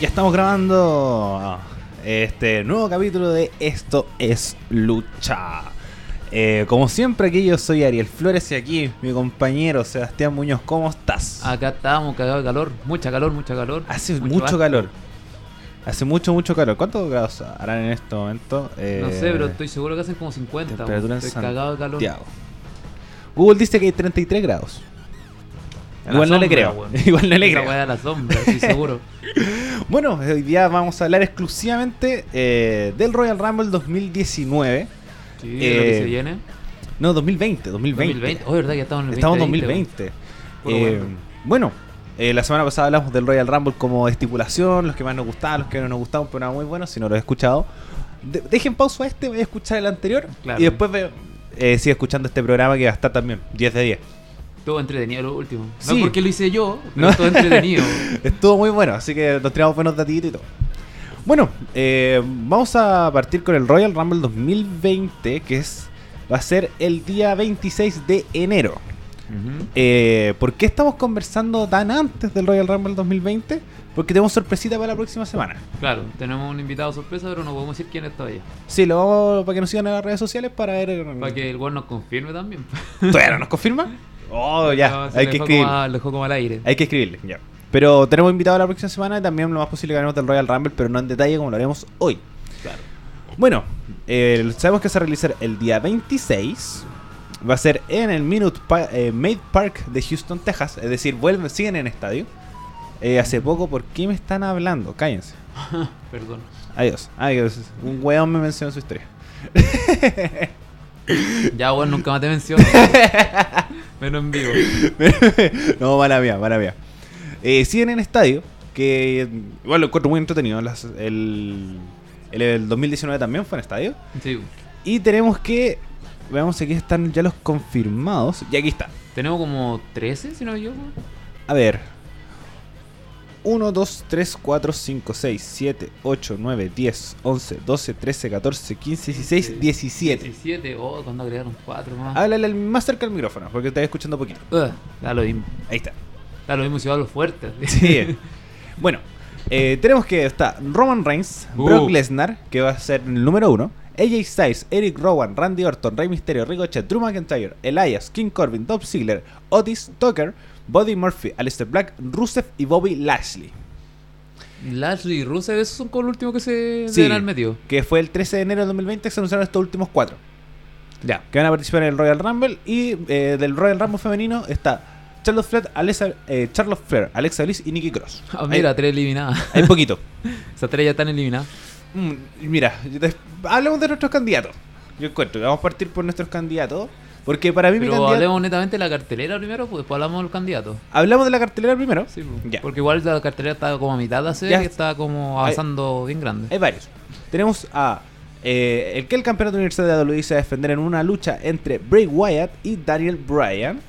Ya estamos grabando este nuevo capítulo de Esto es Lucha. Eh, como siempre aquí yo soy Ariel Flores y aquí mi compañero Sebastián Muñoz, ¿cómo estás? Acá estábamos cagados de calor, mucha calor, mucha calor. Hace mucho, calor. Hace mucho, mucho calor. ¿Cuántos grados harán en este momento? No Eh, sé, pero estoy seguro que hacen como 50. Temperatura en. Estoy cagado de calor. Google dice que hay 33 grados. A la Igual no le sombra, creo. Igual no le creo. weá a la sombra, estoy seguro. Bueno, hoy día vamos a hablar exclusivamente eh, del Royal Rumble 2019. Sí, Eh, lo que se viene. No, 2020, 2020. 2020. Oh, verdad que estamos en el Estamos en 2020, 2020. Puro Eh, bueno. eh, la semana pasada hablamos del Royal Rumble como estipulación, los que más nos gustaban, los que no nos gustaban, pero nada muy bueno, si no lo he escuchado. de- dejen pausa a este, voy a escuchar el anterior Claro. y después ve- eh, sigue escuchando este programa que va a estar también 10 de 10. Todo entretenido lo último. Sí. No porque lo hice yo, pero No. todo entretenido. Estuvo muy bueno, así que nos tiramos buenos datitos y todo. Bueno, eh, vamos a partir con el Royal Rumble 2020, que es va a ser el día 26 de enero. Eh, ¿Por qué estamos conversando tan antes del Royal Rumble 2020? Porque tenemos sorpresita para la próxima semana. Claro, tenemos un invitado sorpresa, pero no podemos decir quién es todavía. Sí, lo vamos para que nos sigan en las redes sociales para ver. Para que el weón nos confirme también. ¿Todavía no nos confirma? Oh, ya, No, hay que escribir. como a- le dejó como al aire. Hay que escribirle, ya. Pero tenemos invitado la próxima semana y también lo más posible que hablemos del Royal Rumble, pero no en detalle como lo haremos hoy. Claro. Bueno, eh, sabemos que se va a realizar el día 26. Va a ser en el Minute Pa- eh, Maid Park de Houston, Texas. Es decir, vuelven, siguen en estadio. Eh, hace poco, ¿por qué me están hablando? Cállense. Perdón. Adiós. Adiós. Un weón me mencionó su historia. Ya, weón, nunca más te menciono. Menos en vivo. no, mala mía, mala mía. Eh, siguen en estadio, que igual lo encuentro muy entretenido. Las- el, el, el 2019 también fue en estadio. Sí. Y tenemos que. Veamos aquí están ya los confirmados. Y aquí está. Tenemos como 13, si no equivoco. A ver. 1, 2, 3, 4, 5, 6, 7, 8, 9, 10, 11, 12, 13, 14, 15, 16, 17. 17, oh, cuando agregaron 4 más. Háblale al- más cerca del micrófono, porque estás escuchando poquito. Ugh, da lo mismo. Ahí está. Da lo mismo si hablo fuerte. Sí. bueno, eh, tenemos que está Roman Reigns, Uh. Brock Lesnar, que va a ser el número uno. AJ Styles, Eric Rowan, Randy Orton, Rey Mysterio, Ricochet, Drew McIntyre, Elias, King Corbin, Dolph Ziggler, Otis, Tucker, Buddy Murphy, Aleister Black, Rusev y Bobby Lashley. Lashley y Rusev, esos son como los últimos que se Sí. al metido. Que fue el 13 de enero del 2020 que se anunciaron estos últimos cuatro. Ya. Que van a participar en el Royal Rumble. Y eh, del Royal Rumble femenino está Charlotte Flair, Alexa, eh, Charlotte Flair, Alexa Bliss y Nikki Cross. Ah, mira, hay, tres eliminadas. hay poquito. Esas tres ya están eliminadas. Mm, mira, hablemos de nuestros candidatos. Yo encuentro que vamos a partir por nuestros candidatos. Porque para mí mi Pero candidato. hablemos netamente de la cartelera primero, pues después hablamos del candidato. Hablamos de la cartelera primero. Sí, pues. Ya. Porque igual la cartelera está como a mitad de hacer Ya. y está como avanzando bien grande. Hay varios. Tenemos a. eh, el que el campeonato universal de WWE se va a defender en una lucha entre Bray Wyatt y Daniel Bryan.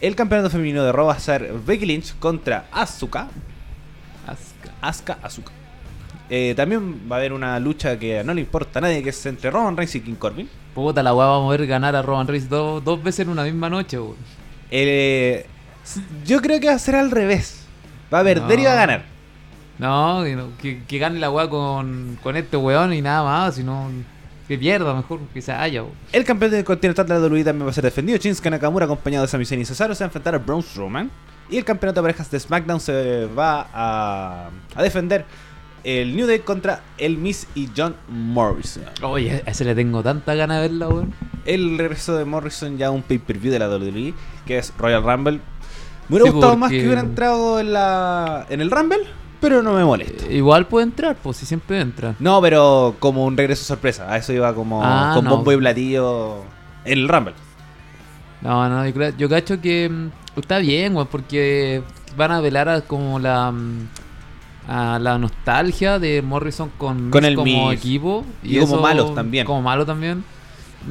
El campeonato femenino de Raw va a ser Becky Lynch contra Asuka. Asuka. Asuka, Asuka. Eh, también va a haber una lucha que no le importa a nadie, que es entre Roman Reigns y King Corbin. Puta, la weá va a mover ganar a Roman Reigns dos, dos veces en una misma noche, weón. Eh, yo creo que va a ser al revés. Va a perder y va a No. ganar. No, que, no- que, que gane la weá con, con este weón y nada más, sino que pierda mejor, que se haya. El campeón del continental de la WWE también va a ser defendido. Shinsuke Nakamura, acompañado de Sami Zayn y Cesaro, se va a enfrentar a Braun Strowman. Y el campeonato de parejas de SmackDown se va a, a defender el New Day contra el Miss y John Morrison. Oye, a ese le tengo tanta gana de verla, weón. El regreso de Morrison ya a un pay-per-view de la WWE, que es Royal Rumble. Me hubiera Sí, gustado más que hubiera entrado en, la, en el Rumble, pero no me molesta. Eh, Igual puede entrar, pues si siempre entra. No, pero como un regreso sorpresa. A eso iba como Ah, con no. bombo y platillo en el Rumble. No, no, yo, creo- yo cacho que mm, está bien, weón, porque van a velar a como la mm, a la nostalgia de Morrison con, Con el como Miz. equipo Y como malos también. Como malo también.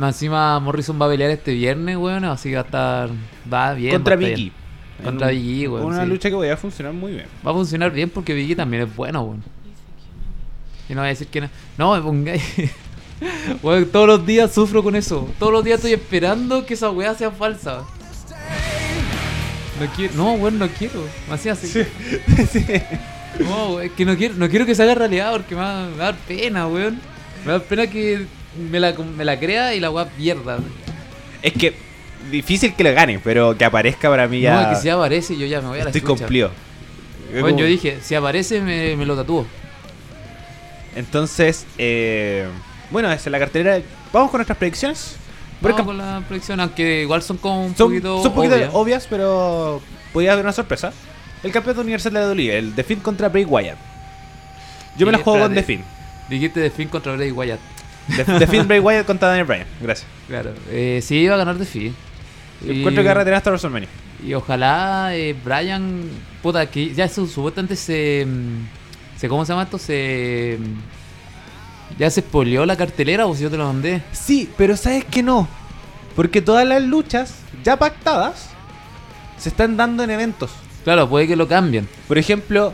Encima Morrison va a pelear este viernes, weón, así que va a estar va bien. contra Vicky. Contra En un- Big E, weón, Una sí. lucha que voy a funcionar muy bien. Va a funcionar bien porque Biggie también es bueno, weón. Y no voy a decir que no. No, me pongáis. Weón, todos los días sufro con eso. Todos los días estoy esperando que esa weá sea falsa. No quiero. No, weón, no quiero. Me hacía así. No, weón, es que no quiero, no quiero que se haga realidad porque me va, me va a dar pena, weón. Me va a dar pena que me la, me la crea y la weá pierda. Es que difícil que lo gane, pero que aparezca para mí ya. No, es que si aparece yo ya me voy a la estoy chucha. cumplido. Bueno, yo dije, si aparece me, me lo tatúo. Entonces, eh, bueno, esa es la cartelera. Vamos con nuestras predicciones. Vamos con la predicción, aunque igual son como un son, poquito son un poquito obvias. obvias, pero podría haber una sorpresa. El campeonato universal de la WWE, el The Finn contra Bray Wyatt. Yo me la juego con The. Finn. Dijiste Finn contra Bray Wyatt. The, The Finn Bray Wyatt contra Daniel Bryan. Gracias. Claro. Eh, sí, iba a ganar de Finn. Yo Encuentro que va a retener hasta WrestleMania. y ojalá eh, Brian, puta, que ya su, supuestamente se, mm, se. ¿Cómo se llama esto? Se. mm, Ya se spoileó la cartelera o si yo te lo mandé. Sí, pero sabes que no. Porque todas las luchas ya pactadas se están dando en eventos. Claro, puede que lo cambien. Por ejemplo,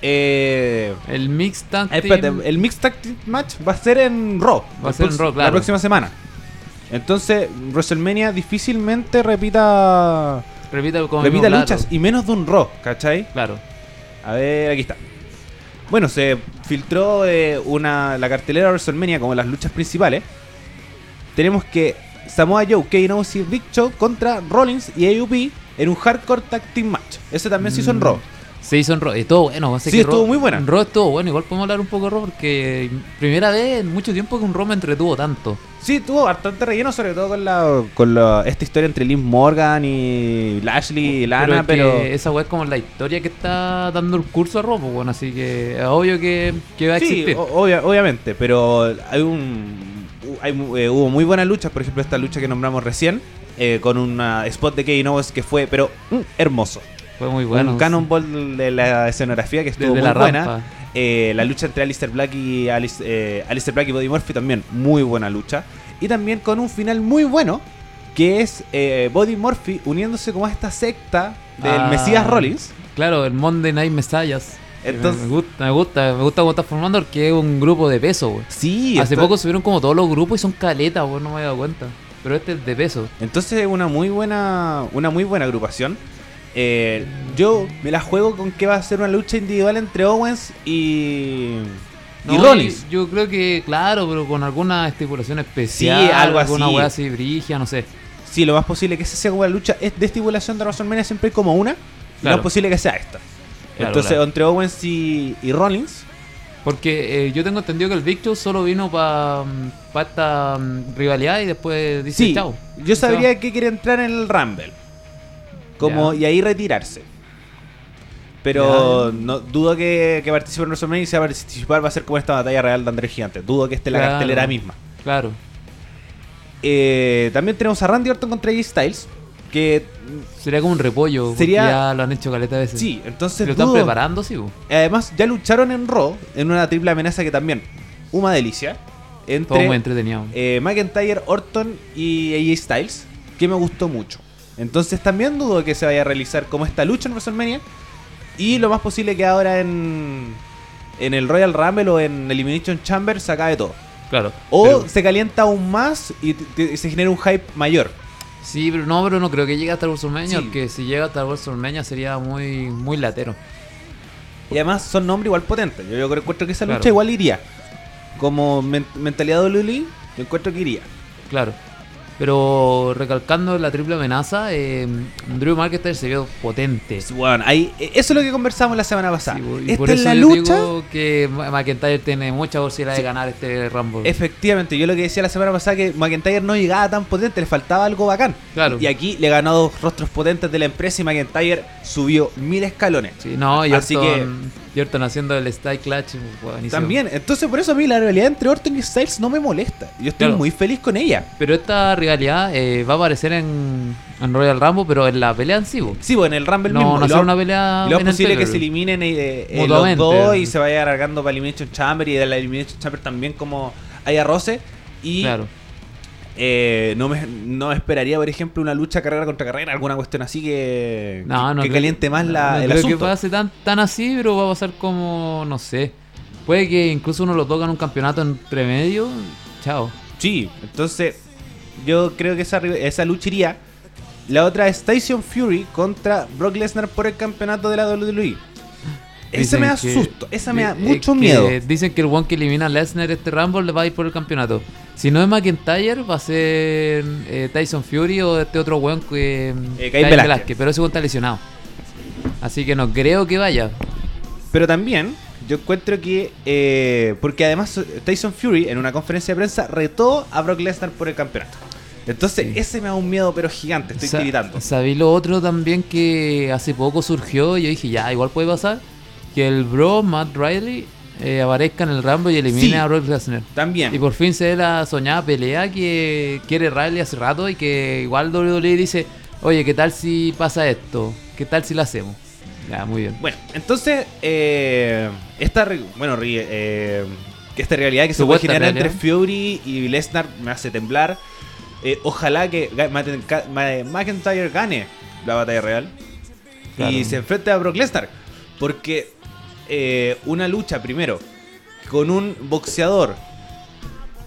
eh, El Mix Tag eh, Team- espérate, el Mixed Tag Team Match va a ser en Raw. Va a ser en Raw, La próxima semana. Entonces, WrestleMania difícilmente repita, Repita, como repita luchas y menos de un Raw, ¿cachai? Claro. A ver, aquí está. Bueno, se filtró eh, una, la cartelera de WrestleMania como las luchas principales. Tenemos que Samoa Joe, Kane Owens y Big Show contra Rollins y AUP en un Hardcore Tag Team Match. Ese también se hizo en Mm. Raw. Se hizo en Raw. Y todo bueno. así Sí, que estuvo Raw- muy buena. Raw estuvo bueno. Igual podemos hablar un poco de Raw porque primera vez en mucho tiempo que un Raw me entretuvo tanto. Sí, tuvo bastante relleno, sobre todo con la con la- esta historia entre Liv Morgan y Lashley y Lana, es pero, esa weá es como la historia que está dando el curso a Raw, pues, bueno, así que es obvio que, que va a sí, existir. obvia- obviamente, pero hay un hay, eh, hubo muy buenas luchas, por ejemplo esta lucha que nombramos recién eh, con un spot de Kevin Owens que fue pero mm, hermoso. Fue muy bueno. un cannonball de la escenografía que estuvo Desde muy la buena. rampa. Eh, la lucha entre Alistair Black y Alice, eh, Alistair Black y Buddy Murphy también muy buena lucha. Y también con un final muy bueno que es eh, Buddy Murphy uniéndose como a esta secta del Ah, Mesías Rollins. Claro, el Monday Night Messiahs. Entonces- me, gusta, me gusta, me gusta cómo está formando porque es un grupo de peso, güey. Sí, Hace esto- poco subieron como todos los grupos y son caletas, güey, no me había dado cuenta. Pero este es de peso. Entonces es una muy buena, una muy buena agrupación. Eh, yo me la juego con que va a ser una lucha individual entre Owens y, y Rollins. Yo, yo creo que, claro, pero con alguna estipulación especial. algo Alguna así. weá así brigia, no sé. Sí, lo más posible que esa sea como la lucha es de estipulación de WrestleMania siempre hay como una. Lo Claro. más posible que sea esta. Claro, Entonces, claro. entre Owens y, y Rollins. Porque eh, yo tengo entendido que el Big Show solo vino para esta mm, rivalidad y después dice Sí, chao. yo sabría que quiere entrar en el Rumble. Como, y ahí retirarse. Pero no dudo que, que participe en WrestleMania y si va a participar va a ser como esta batalla real de Andrés Gigante. Dudo que esté en la Claro. cartelera misma. Claro. Eh, también tenemos a Randy Orton contra AJ Styles. Que Sería como un repollo. Sería- Ya lo han hecho caleta de veces. sí, entonces ¿Lo están preparando, sí? bo? Además, ya lucharon en Raw en una triple amenaza que también, una delicia. Todo Entre muy entretenido. eh, McIntyre, Orton y AJ Styles, que me gustó mucho. Entonces también dudo que se vaya a realizar como esta lucha en WrestleMania. Y lo más posible que ahora en, en el Royal Rumble o en Elimination Chamber se acabe todo. claro. O Pero- se calienta aún más y se genera un hype mayor. sí, pero no, pero no creo que llegue hasta WrestleMania. Sí. Porque si llega hasta WrestleMania sería muy, muy latero. Y además son nombres igual potentes. Yo, yo creo encuentro que esa Claro. lucha igual iría. Como men- mentalidad de Luli, yo encuentro que iría. Claro. Pero recalcando la triple amenaza, eh, Drew McIntyre se vio potente. Bueno, ahí, eso es lo que conversamos la semana pasada. Sí, Esta por es eso la yo lucha. digo que McIntyre tiene mucha posibilidad Sí. de ganar este Rumble. Efectivamente, yo lo que decía la semana pasada que McIntyre no llegaba tan potente, le faltaba algo bacán. Claro. Y aquí le ganó dos rostros potentes de la empresa y McIntyre subió mil escalones. Sí, no, y Así Orton, y Orton haciendo el Style Clutch. buenísimo. También, entonces por eso a mí la rivalidad entre Orton y Styles no me molesta. Yo estoy Claro. muy feliz con ella. Pero esta rivalidad eh, va a aparecer en, en Royal Rumble, pero en la pelea en sí. bo. Sí, bueno, en el Rumble No, mismo. no será una pelea. lo el posible que se eliminen eh, eh, los dos y se vaya alargando para Elimination Chamber y de la Elimination Chamber también como haya roce. Y Claro. Eh, no, me, no esperaría, por ejemplo, una lucha carrera contra carrera, alguna cuestión así que, No, que, no que creo caliente más la, no el creo asunto. que pase tan, tan así, pero va a pasar como, no sé. Puede que incluso uno lo toca en un campeonato entre medio. Chao. Sí, entonces yo creo que esa, esa lucha iría. La otra es Tyson Fury contra Brock Lesnar por el campeonato de la WWE. Esa me da que- susto, esa me da mucho miedo. Dicen que el one que elimina a Lesnar este Rumble le va a ir por el campeonato. Si no es McIntyre, va a ser eh, Tyson Fury o este otro weón que. Eh, Caín Velázquez. Pero ese weón está lesionado. Así que no creo que vaya. Pero también yo encuentro que. eh, porque además Tyson Fury en una conferencia de prensa retó a Brock Lesnar por el campeonato. Entonces, ese me da un miedo, pero gigante. Estoy Sa- tiritando. Sabí lo otro también que hace poco surgió y yo dije, ya, igual puede pasar. Que el bro Matt Riley eh, aparezca en el Rumble y elimine Sí. a Brock Lesnar. También. Y por fin se ve la soñada pelea que quiere Riley hace rato y que igual WWE dice, oye, ¿qué tal si pasa esto? ¿Qué tal si lo hacemos? Ya, muy bien. Bueno, entonces, eh, esta, bueno, eh, esta realidad que se puede generar realidad. entre Fury y Lesnar me hace temblar. Eh, ojalá que McIntyre gane la batalla real Claro. y se enfrente a Brock Lesnar. Porque eh, una lucha, primero, con un boxeador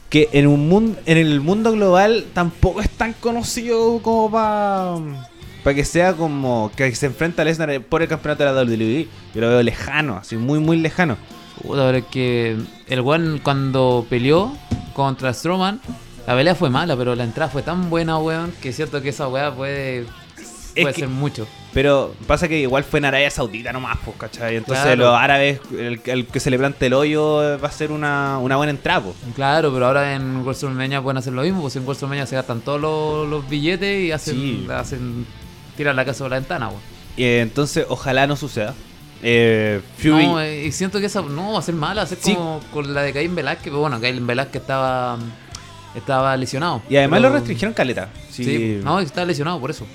que en, un mundo, en el mundo global tampoco es tan conocido como para para que sea como que se enfrenta a Lesnar por el campeonato de la WWE. Yo lo veo lejano, así muy, muy lejano. Puta, pero es que el weón cuando peleó contra Strowman, la pelea fue mala, pero la entrada fue tan buena, weón, que es cierto que esa weá puede, puede ser mucho. Pero pasa que igual fue en Arabia Saudita nomás, pues, ¿cachai? Entonces Claro. los árabes, el, el que se le plante el hoyo va a ser una, una buena entrada, pues. Claro, pero ahora en WrestleMania pueden hacer lo mismo, pues en WrestleMania se gastan todos los, los billetes y hacen, Sí. hacen tiran la casa por la ventana, weón. Y, eh, entonces ojalá no suceda. Eh, Fury... No, eh, y siento que esa no va a ser mala, va a ser Sí. como con la de Caín Velázquez, pero bueno, Caín Velázquez estaba estaba lesionado. y además Pero- lo restringieron caleta. Sí, Sí, no, estaba lesionado por eso.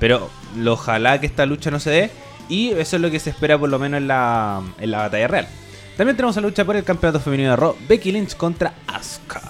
Pero lo- ojalá que esta lucha no se dé. Y eso es lo que se espera por lo menos en la, en la batalla real. También tenemos la lucha por el campeonato femenino de Raw. Becky Lynch contra Asuka.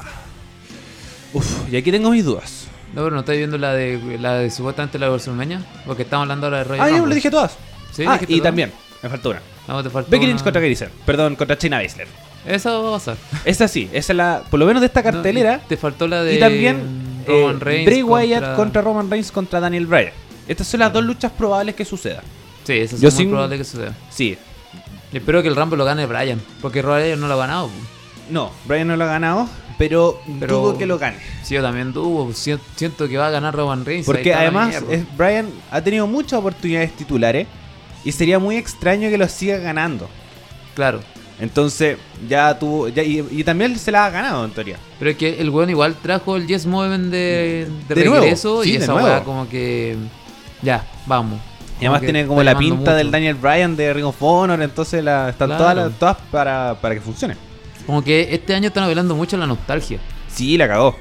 Uf, y aquí tengo mis dudas. No, pero no estáis viendo la de la de supuestamente la de WrestleMania, porque estamos hablando ahora de Royal Ah, Rumble. le dije todas. Sí, ah, y todas. también, me faltó una. No, te faltó Becky una- Lynch contra Sane. Perdón, contra China Baszler. Esa va a pasar. Esa sí, esa es la, por lo menos de esta cartelera. No, te faltó la de y también Roman eh, Reigns Bray Wyatt contra... Roman Reigns contra Daniel Bryan. Estas son las dos luchas probables que sucedan. Sí, eso es Yo muy sin- probable que suceda. Sí, espero que el Rumble lo gane Bryan, porque Royal no lo ha ganado. po. no, Bryan no lo ha ganado, pero, Pero- dudo que lo gane. Sí, yo también tuvo. Siento que va a ganar Roman Reigns. ahí Porque está la además mierda. es- Bryan ha tenido muchas oportunidades titulares y sería muy extraño que lo siga ganando. Claro. Entonces, ya tuvo. Ya, y, y también se la ha ganado en teoría. Pero es que el weón igual trajo el Yes Movement de, de, De nuevo, regreso sí, y de esa nuevo. weá como que. Ya, vamos. Y además tiene como la pinta del. Daniel Bryan de Ring of Honor, entonces la, están Claro. todas, las- todas para, para que funcione. Como que este año están hablando mucho la nostalgia. Sí, la cagó.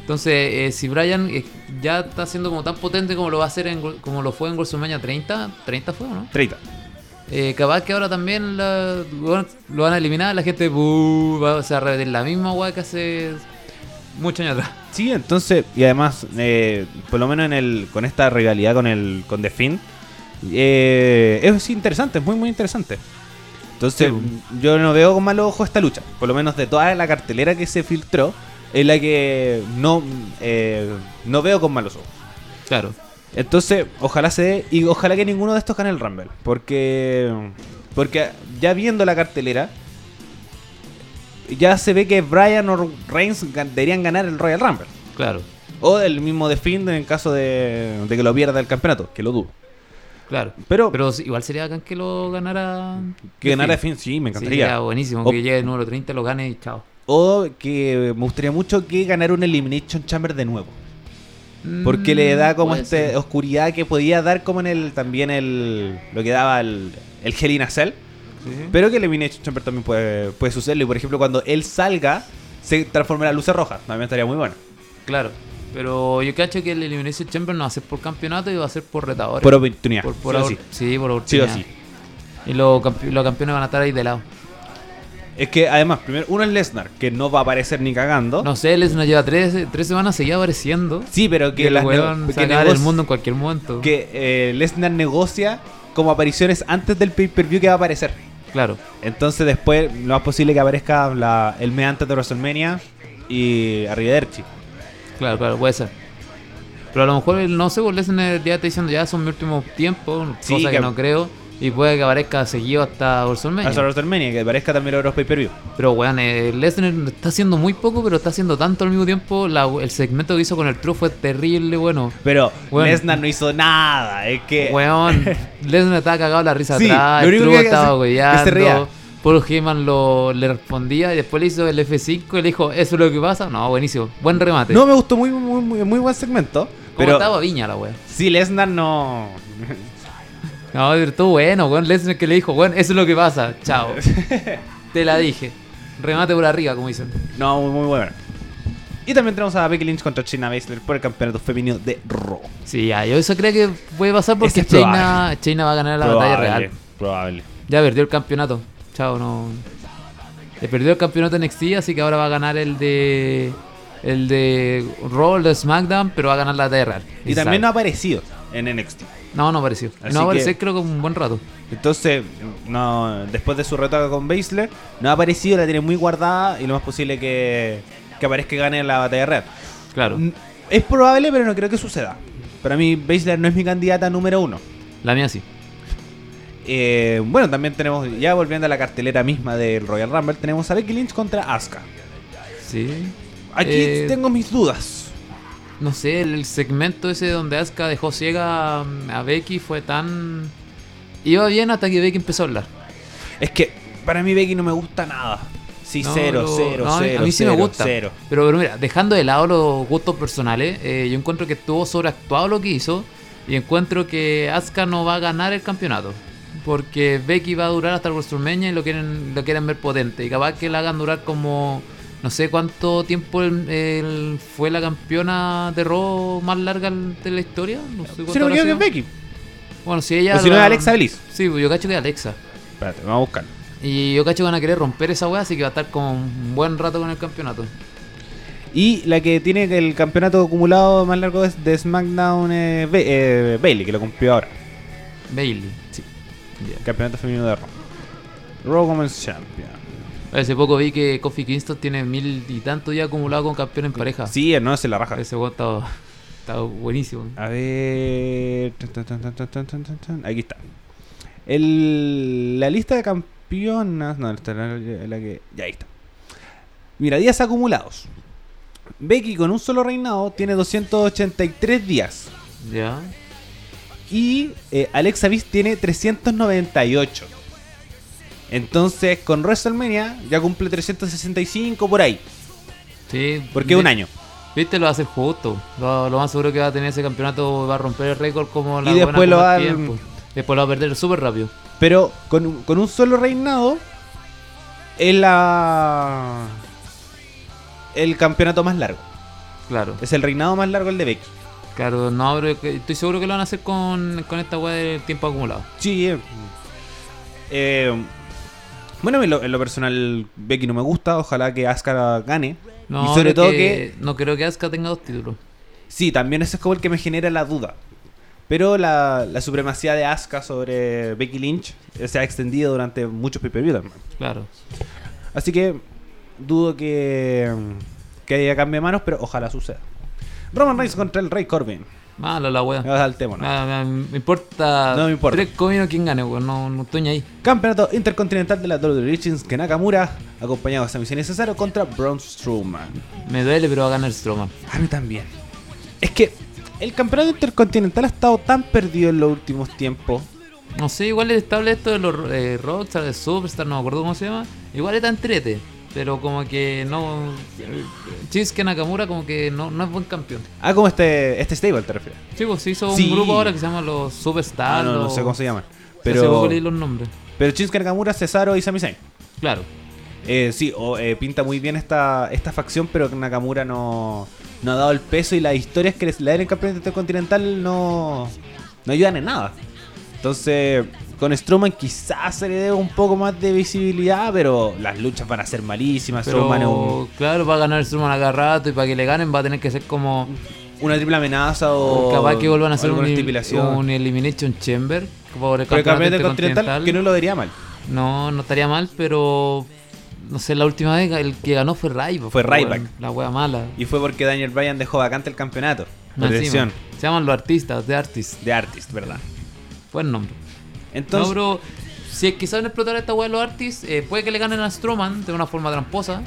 Entonces, eh, si Bryan eh, ya está siendo como tan potente como lo va a hacer en, como lo fue en WrestleMania 30, 30 fue, ¿no? 30. Eh, capaz que ahora también la- bueno, lo van a eliminar, la gente "Buh", va, se va a repetir la misma weá que hace muchos años atrás. Sí, entonces, y además, eh, por lo menos en el, con esta rivalidad con el con The Finn, eh, es interesante, es muy, muy interesante. Entonces, Sí. yo no veo con malos ojos esta lucha. Por lo menos de toda la cartelera que se filtró, es la que no, eh, no veo con malos ojos. Claro. Entonces, ojalá se dé y ojalá que ninguno de estos gane el Rumble. Porque, porque ya viendo la cartelera, ya se ve que Bryan o Reigns deberían ganar el Royal Rumble. Claro, O el mismo The Fiend en caso de, de que lo pierda el campeonato, que lo dudo. claro. Pero, Pero igual sería bacán que lo ganara. que ganara Finn. Sí, me Sí, encantaría. sería buenísimo. O- Que llegue el número 30, lo gane y chao. o que me gustaría mucho que ganara un Elimination Chamber de nuevo. Porque Mm, le da como esta oscuridad que podía dar como en el también el lo que daba el, el Hell in a Cell. Pero que Elimination Chamber también puede, puede sucederlo. Y por ejemplo, cuando él salga, se transforma en luces rojas. También estaría muy bueno. Claro. Pero yo cacho que el Elimination Chamber no va a ser por campeonato y va a ser por retadores. Por oportunidad. Por- por sí o sí. sí, por Sí o oportunidad. sí. Y los, campe- los campeones van a estar ahí de lado. Es que además, primero, uno es Lesnar, que no va a aparecer ni cagando. No sé, Lesnar lleva tres, tres semanas seguía apareciendo. Sí, pero que, Que el las que del mundo en cualquier momento. que eh, Lesnar negocia como apariciones antes del pay-per-view que va a aparecer. Claro. Entonces después lo más posible que aparezca la, el mes antes de WrestleMania y Arrivederci. Claro, claro, puede ser. Pero a lo mejor, no sé, pues Lesnar ya está diciendo ya son mis últimos tiempos, Sí, cosa que, que- no creo. Y puede que aparezca seguido hasta WrestleMania. Hasta WrestleMania, que aparezca también los pay-per-view. Pero weón, eh, Lesnar está haciendo muy poco, pero está haciendo tanto al mismo tiempo. La- el segmento que hizo con el True fue terrible, bueno. Pero. Lesnar no hizo nada. Es que. Weón, Lesnar estaba cagado la risa Sí, atrás, el True estaba goleando. Paul Heyman lo, le respondía y después le hizo el F5 y le dijo, ¿eso es lo que pasa? No, buenísimo. Buen remate. No me gustó muy, muy, muy, muy buen segmento. ¿Cómo Pero estaba Viña la wea? sí, Lesnar no. No, pero estuvo bueno, weón. Lesnar que le dijo, weón, eso es lo que pasa. Chao. Te la dije. Remate por arriba, como dicen. No, muy, muy bueno. Y también tenemos a Becky Lynch contra China Baszler por el campeonato femenino de Raw. Sí, ya, yo eso creo que puede pasar porque es China, probable. China va a ganar la batalla real. Probable. Ya perdió el campeonato. Chao, no. Le perdió el campeonato en NXT, así que ahora va a ganar el de. El de Raw, el de SmackDown, pero va a ganar la batalla real. Y también no ha aparecido en NXT. No, no apareció. Así no apareció, que- creo que un buen rato. Entonces, no, después de su retaca con Baszler, no ha aparecido, la tiene muy guardada y lo más posible que, que aparezca y gane en la batalla real. Claro. Es probable, pero no creo que suceda. Para mí, Baszler no es mi candidata número uno. La mía sí. Eh, bueno, también tenemos, ya volviendo a la cartelera misma del Royal Rumble, tenemos a Becky Lynch contra Asuka. Sí. Aquí Eh, tengo mis dudas. No sé, el, segmento ese donde Asuka dejó ciega a, Becky fue tan. Iba bien hasta que Becky empezó a hablar. Es que para mí Becky no me gusta nada. Sí, No, cero, lo- cero, no, cero. a mí sí me gusta. Cero. Pero, pero mira, dejando de lado los gustos personales, eh, yo encuentro que estuvo sobreactuado lo que hizo. Y encuentro que Asuka no va a ganar el campeonato. Porque Becky va a durar hasta WrestleMania y lo quieren, lo quieren ver potente. Y capaz que la hagan durar como. No sé cuánto tiempo el- el- fue la campeona de Raw más larga de la historia. No sé cuánto Si no, que es. Becky. Bueno, si ella. O si no es Alexa Bliss. Sí, pues yo cacho que es Alexa. Espérate, vamos a buscar. Y yo cacho que van a querer romper esa weá, así que va a estar como un buen rato con el campeonato. Y la que tiene el campeonato acumulado más largo es de SmackDown eh, Ba- eh, Bailey, que lo cumplió ahora. Bailey. Sí. Campeonato femenino de Raw. Raw Women's Champion. Hace poco vi que Kofi Kingston tiene mil y tanto ya acumulado con campeón en pareja. Sí, no, se la raja. Ese weón está, está buenísimo. A ver. Aquí está. El, la lista de campeonas. No, esta es la, la que. Ya ahí está. Mira, días acumulados. Becky con un solo reinado tiene 283 días. Ya. Y eh, Alexa Bliss tiene 398. Entonces, con WrestleMania ya cumple 365 por ahí. Sí. Porque vi- un año. Viste, lo va a hacer justo. Lo, lo más seguro que va a tener ese campeonato va a romper el récord como la Y buena después lo va tiempo. Después lo va a perder súper rápido. Pero con, un- con un solo reinado es la. El campeonato más largo. Claro. Es el reinado más largo el de Becky. Claro, no, pero estoy seguro que lo van a hacer con, con esta weá del tiempo acumulado. Sí, eh. Eh, bueno, en lo, en lo personal, Becky no me gusta. Ojalá que Asuka gane. No, y sobre todo que. No creo que Asuka tenga dos títulos. Sí, también ese es como el que me genera la duda. Pero la, la supremacía de Asuka sobre Becky Lynch eh, se ha extendido durante muchos pay-per-view también. Claro. Así que dudo que, que haya cambio de manos, pero ojalá suceda. Roman Reigns contra el Rey Corbin. Malo la wea. Vamos al tema, ¿no? Me, me importa. No me importa. Tres cominos quién gane, weón. No, no estoy ahí. Campeonato Intercontinental de la WWE Shinsuke Nakamura, acompañado de Sami Zayn Cesaro contra Braun Strowman. Me duele, pero va a ganar Strowman. A mí también. Es que el campeonato Intercontinental ha estado tan perdido en los últimos tiempos. No sé, igual es estable esto de los eh, Rockstar, de Superstar, no me acuerdo cómo se llama. Igual está entrete. Pero como que no. Shinsuke Nakamura, como que no, no es buen campeón. Ah, como este, este stable te refieres. Sí, pues se hizo Sí. un grupo ahora que se llama los Superstar. Ah, no, no los- sé cómo se poco Pero, leí los nombres. pero Shinsuke Nakamura, Cesaro y Sami Zayn. Claro. Eh, sí, o, eh, pinta muy bien esta, esta facción, pero Nakamura no, no ha dado el peso y las historias que le dan en el campeonato intercontinental no, no ayudan en nada. Entonces, Con Strowman quizás se le dé un poco más de visibilidad, pero las luchas van a ser malísimas. Strowman es un- Pero, claro, va a ganar Strowman a cada rato y para que le ganen va a tener que ser como. una triple amenaza o. capaz que vuelvan a hacer un, alguna estipulación. un Elimination Chamber por el Pero el campeonato campeonato continental, intercontinental. que no lo diría mal. No, no estaría mal, pero. No sé, la última vez el que ganó fue Ryback. Fue pues, Ryback. La wea mala. Y fue porque Daniel Bryan dejó vacante el campeonato. Más encima. Se llaman los artistas, de artist. De Artist, ¿verdad? Buen nombre. Entonces, no, pero si es que saben explotar esta wea los artists, eh, puede que le ganen a Strowman de una forma tramposa.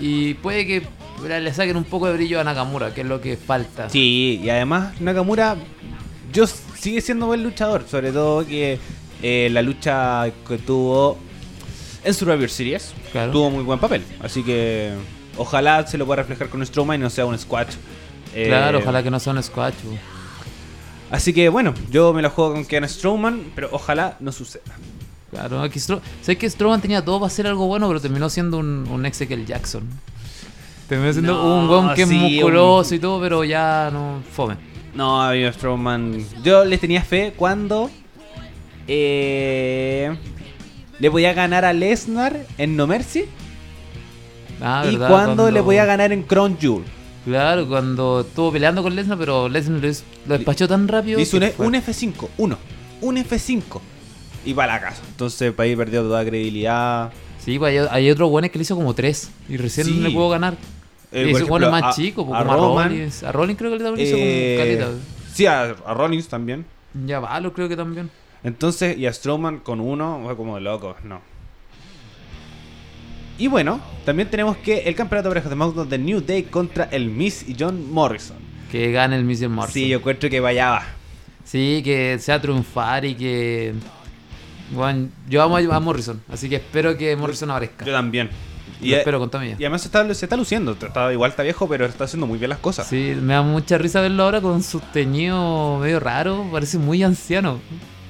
Y puede que le saquen un poco de brillo a Nakamura, que es lo que falta. sí, y además Nakamura yo sigue siendo buen luchador, sobre todo que eh, la lucha que tuvo en Survivor Series Claro. tuvo muy buen papel. Así que ojalá se lo pueda reflejar con Strowman y no sea un squash. Eh, Claro, ojalá que no sea un squash. po. Así que bueno, yo me la juego con Ken Strowman, pero ojalá no suceda. Claro, aquí Stro sé que Strowman tenía todo para hacer algo bueno, pero terminó siendo un, un Ezekiel Jackson. Terminó siendo No, un weón que es musculoso y todo, pero ya no fome. No, amigo Strowman. Yo les tenía fe cuando eh, le podía ganar a Lesnar en No Mercy Ah, y ¿verdad? cuando, le podía ganar en Crown Jewel. Claro, cuando estuvo peleando con Lesnar, pero Lesnar lo, despachó tan rápido. Le hizo un, E- fue. un F5, uno, un F5 y para la casa. Entonces, para ahí perdió toda credibilidad. Sí, pues hay, hay otros buenos que le hizo como tres y recién Sí. le pudo ganar. Eh, y bueno más a- chico, pues, a como a Rollins. A Rollins creo que le hizo eh, como caleta. sí, a, a Rollins también. Ya Valor creo que también. Entonces, y a Strowman con uno, fue como de loco, no. Y bueno, también tenemos que el campeonato de parejas de SmackDown de New Day contra el Miz y John Morrison. Que gane el Mr. Morrison. Sí, yo encuentro que vaya va. Sí, que sea triunfar y que. Bueno, yo amo a Morrison, así que espero que Morrison aparezca. Yo también. Y, espero con toda y además se está, se está luciendo. Está, igual está viejo, pero está haciendo muy bien las cosas. Sí, me da mucha risa verlo ahora con su teñido medio raro, parece muy anciano.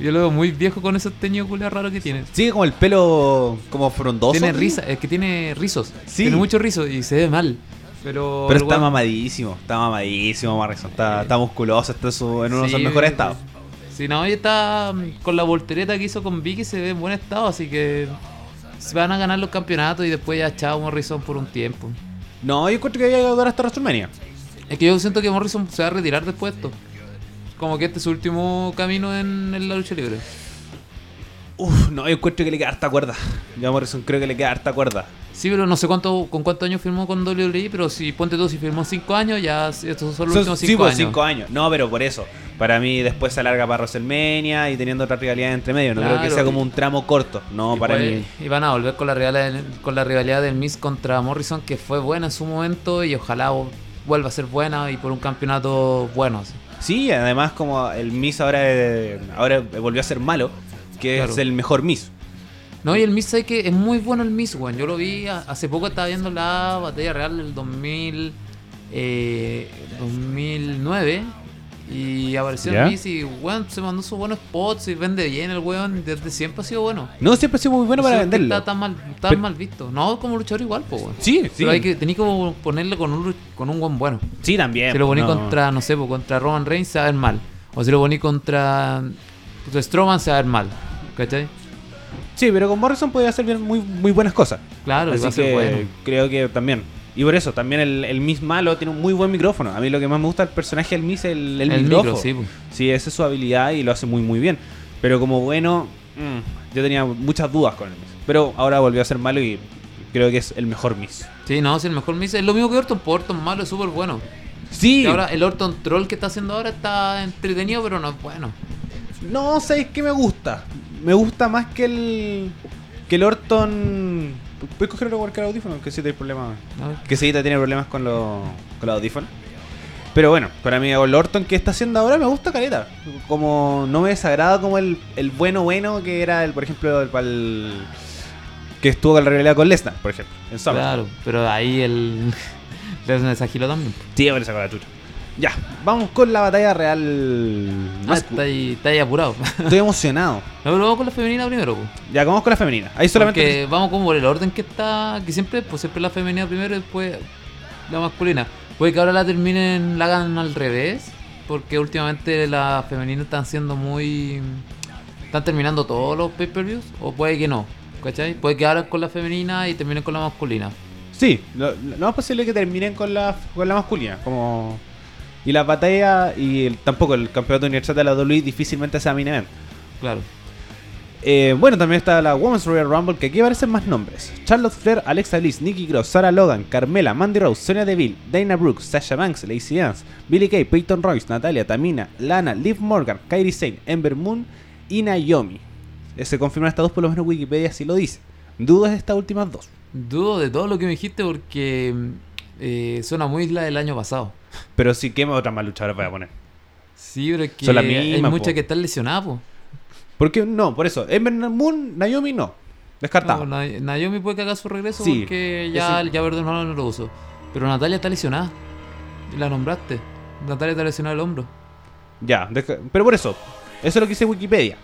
Yo lo veo muy viejo con esos teñidos culiados raros que tiene. Sigue como el pelo como frondoso. Tiene risa, es que tiene rizos. Sí. Tiene muchos rizos y se ve mal. Pero, Pero está mamadísimo. Está mamadísimo, Morrison. Está, está musculoso. Está en su- en uno de sus Sí, mejores estados. Sí, no, y está mm, con la voltereta que hizo con Vicky, se ve en buen estado, así que se van a ganar los campeonatos y después ya chao Morrison por un tiempo. No, yo encuentro que había que durar hasta WrestleMania. Es que yo siento que Morrison se va a retirar después de esto. Como que este es su último camino en, en la lucha libre. Uf, no, yo encuentro que le queda harta cuerda. Yo a Morrison creo que le queda harta cuerda. Sí, pero no sé cuánto con cuántos años firmó con WWE, pero si ponte tú, si firmó 5 años, ya estos son los últimos sí, 5 pues, años. cinco años. No, pero por eso. Para mí después se alarga para WrestleMania y teniendo otra rivalidad entre medio. No creo que sea como un tramo corto. No, para pues- mí. y van a volver con la rivalidad con la rivalidad del Miz contra Morrison, que fue buena en su momento y ojalá vuelva a ser buena y por un campeonato bueno. así. Sí, además como el Miss ahora, eh, ahora volvió a ser malo, que Claro. es el mejor Miss. No, y el Miz, ¿sabes que Es muy bueno el Miz, weón. Yo lo vi hace poco, estaba viendo la batalla real del 2000, eh, 2009. Y apareció ¿Ya? Miz y, weón, se mandó sus buenos spots y vende bien el weón. Desde siempre ha sido bueno. No, siempre ha sido muy bueno No para qué venderlo. Está tan mal, tan Pero- mal visto. No, como luchador igual, pues, weón. Sí, sí. Pero hay que, tenés que ponerle con un, con un buen bueno. Sí, también. Si lo ponís no. contra, no sé, pues, contra Roman Reigns se va a ver mal. O si lo ponís contra, contra Strowman se va a ver mal. ¿Cachai? Sí, pero con Morrison podía hacer bien- muy, muy buenas cosas. Claro, Así que bueno. creo que también. Y por eso, también el, el Miss malo tiene un muy buen micrófono. A mí lo que más me gusta del personaje del Miss es el, el, El micrófono. micro, sí, pues. Sí, esa es su habilidad y lo hace muy muy bien. Pero como bueno, mm, yo tenía muchas dudas con el Miss. Pero ahora volvió a ser malo y creo que es el mejor Miss. Sí, no, es el mejor Miz. Es lo mismo que Orton, pues Orton malo es súper bueno. Sí, Y ahora el Orton Troll que está haciendo ahora está entretenido, pero no es bueno. no sabéis qué me gusta. Me gusta más que el. que el Orton. ¿Puedes coger otro cualquier audífono? Que si te hay problemas. A ver. Que Seguita tiene problemas con, los con los audífonos. Pero bueno, para mí el Orton que está haciendo ahora me gusta caleta. Como no me desagrada como el, el bueno bueno que era el, por ejemplo, el, el- que estuvo con la realidad con Lesnar, por ejemplo. En SummerSlam. Claro, pero ahí el. Le hacen esa también. Sí, le sacó la chucha. Ya, vamos con la batalla real. Ah, está ahí, está ahí apurado. Estoy emocionado. No, pero vamos con la femenina primero, pues. Ya, vamos con la femenina. Ahí solamente. Porque vamos como por el orden que está. Que siempre, pues siempre la femenina primero y después la masculina. Puede que ahora la terminen, la hagan al revés. Porque últimamente las femeninas están siendo muy. ¿Están terminando todos los pay-per-views? ¿O puede que no? ¿Cachai? Puede que abran con la femenina y terminen con la masculina. Sí, lo, lo más posible es que terminen con la, con la masculina. Como... Y la batalla y el- tampoco el campeonato universal de la WWE difícilmente sea main event. Claro. Eh, bueno, también está la Women's Royal Rumble, que aquí aparecen más nombres. Charlotte Flair, Alexa Bliss, Nikki Cross, Sarah Logan, Carmela, Mandy Rose, Sonya Deville, Dana Brooks, Sasha Banks, Lacey Evans, Billy Kay, Peyton Royce, Natalia, Tamina, Lana, Liv Morgan, Kairi Sane, Ember Moon y Naomi. Eh, Se confirman estas dos, por lo menos Wikipedia así lo dice. Dudas de estas últimas dos. Dudo de todo lo que me dijiste porque eh, suena muy la del año pasado. Pero sí, ¿qué otras más luchadoras voy a poner? Sí, pero es que Son las hay mismas, muchas po. que están lesionadas, po. ¿Por qué no? Por eso. Ember Moon, Naomi no. Descartado. No, Na- Naomi puede que haga su regreso Sí, porque ya, ya Verdun no lo uso. Pero Natalia está lesionada. La nombraste. Natalia está lesionada el hombro. Ya, pero por eso. Eso es lo que dice Wikipedia.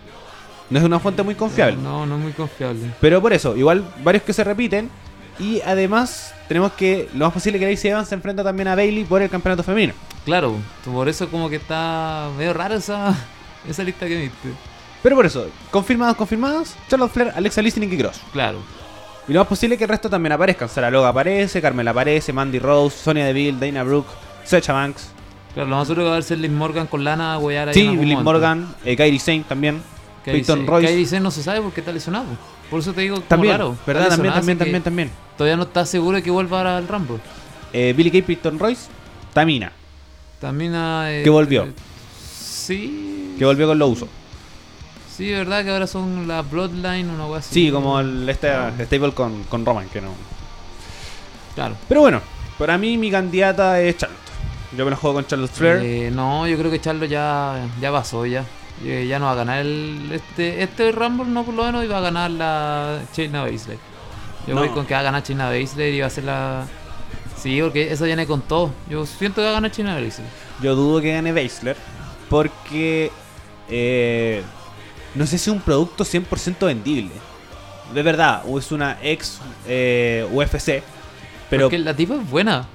No es una fuente muy confiable. No, no es muy confiable. Pero por eso, igual varios que se repiten. Y además, tenemos que lo más posible que Lacey Evans se enfrenta también a Bailey por el campeonato femenino. Claro, por eso como que está medio rara esa, esa lista que viste. Pero por eso, confirmados, confirmados, Charlotte Flair, Alexa Bliss y Nikki Cross. Claro. Y lo más posible que el resto también aparezcan. Sarah Loga aparece, Carmela aparece, Mandy Rose, Sonia Deville, Dana Brooke, Sacha Banks. Claro, lo más seguro que va a ser Liv Morgan con lana a huear ahí. Sí, momento. Morgan, eh, Kairi Sane también. Kairi Peyton Royce. Kairi Sane no se sabe porque está lesionado. Por eso te digo como También, raro. ¿verdad? También, también, también, también. Todavía no está seguro de que vuelva al Rumble. Eh, Billy Kay, Peyton Royce, Tamina, También eh, Que volvió. eh, Sí. que volvió con lo uso. Sí, verdad que ahora son la Bloodline, una wea así. Sí, como el este, stable con, con Roman, que no. Claro. Pero bueno, para mí mi candidata es Charlotte. Yo me la juego con Charlotte Flair. Eh, no, yo creo que Charlo ya, ya pasó ya. Eh, ya no va a ganar el, este, este Rumble, no por lo menos, iba a ganar la Shayna Baszler. Yo No. voy con que va a ganar Shayna Baszler y va a ser la... Sí, porque eso viene con todo. Yo siento que va a ganar Shayna Baszler. Yo dudo que gane Baszler. Porque. eh, no sé si es un producto 100% vendible. De verdad, o es una ex eh, UFC. Pero. Porque la tipa es buena.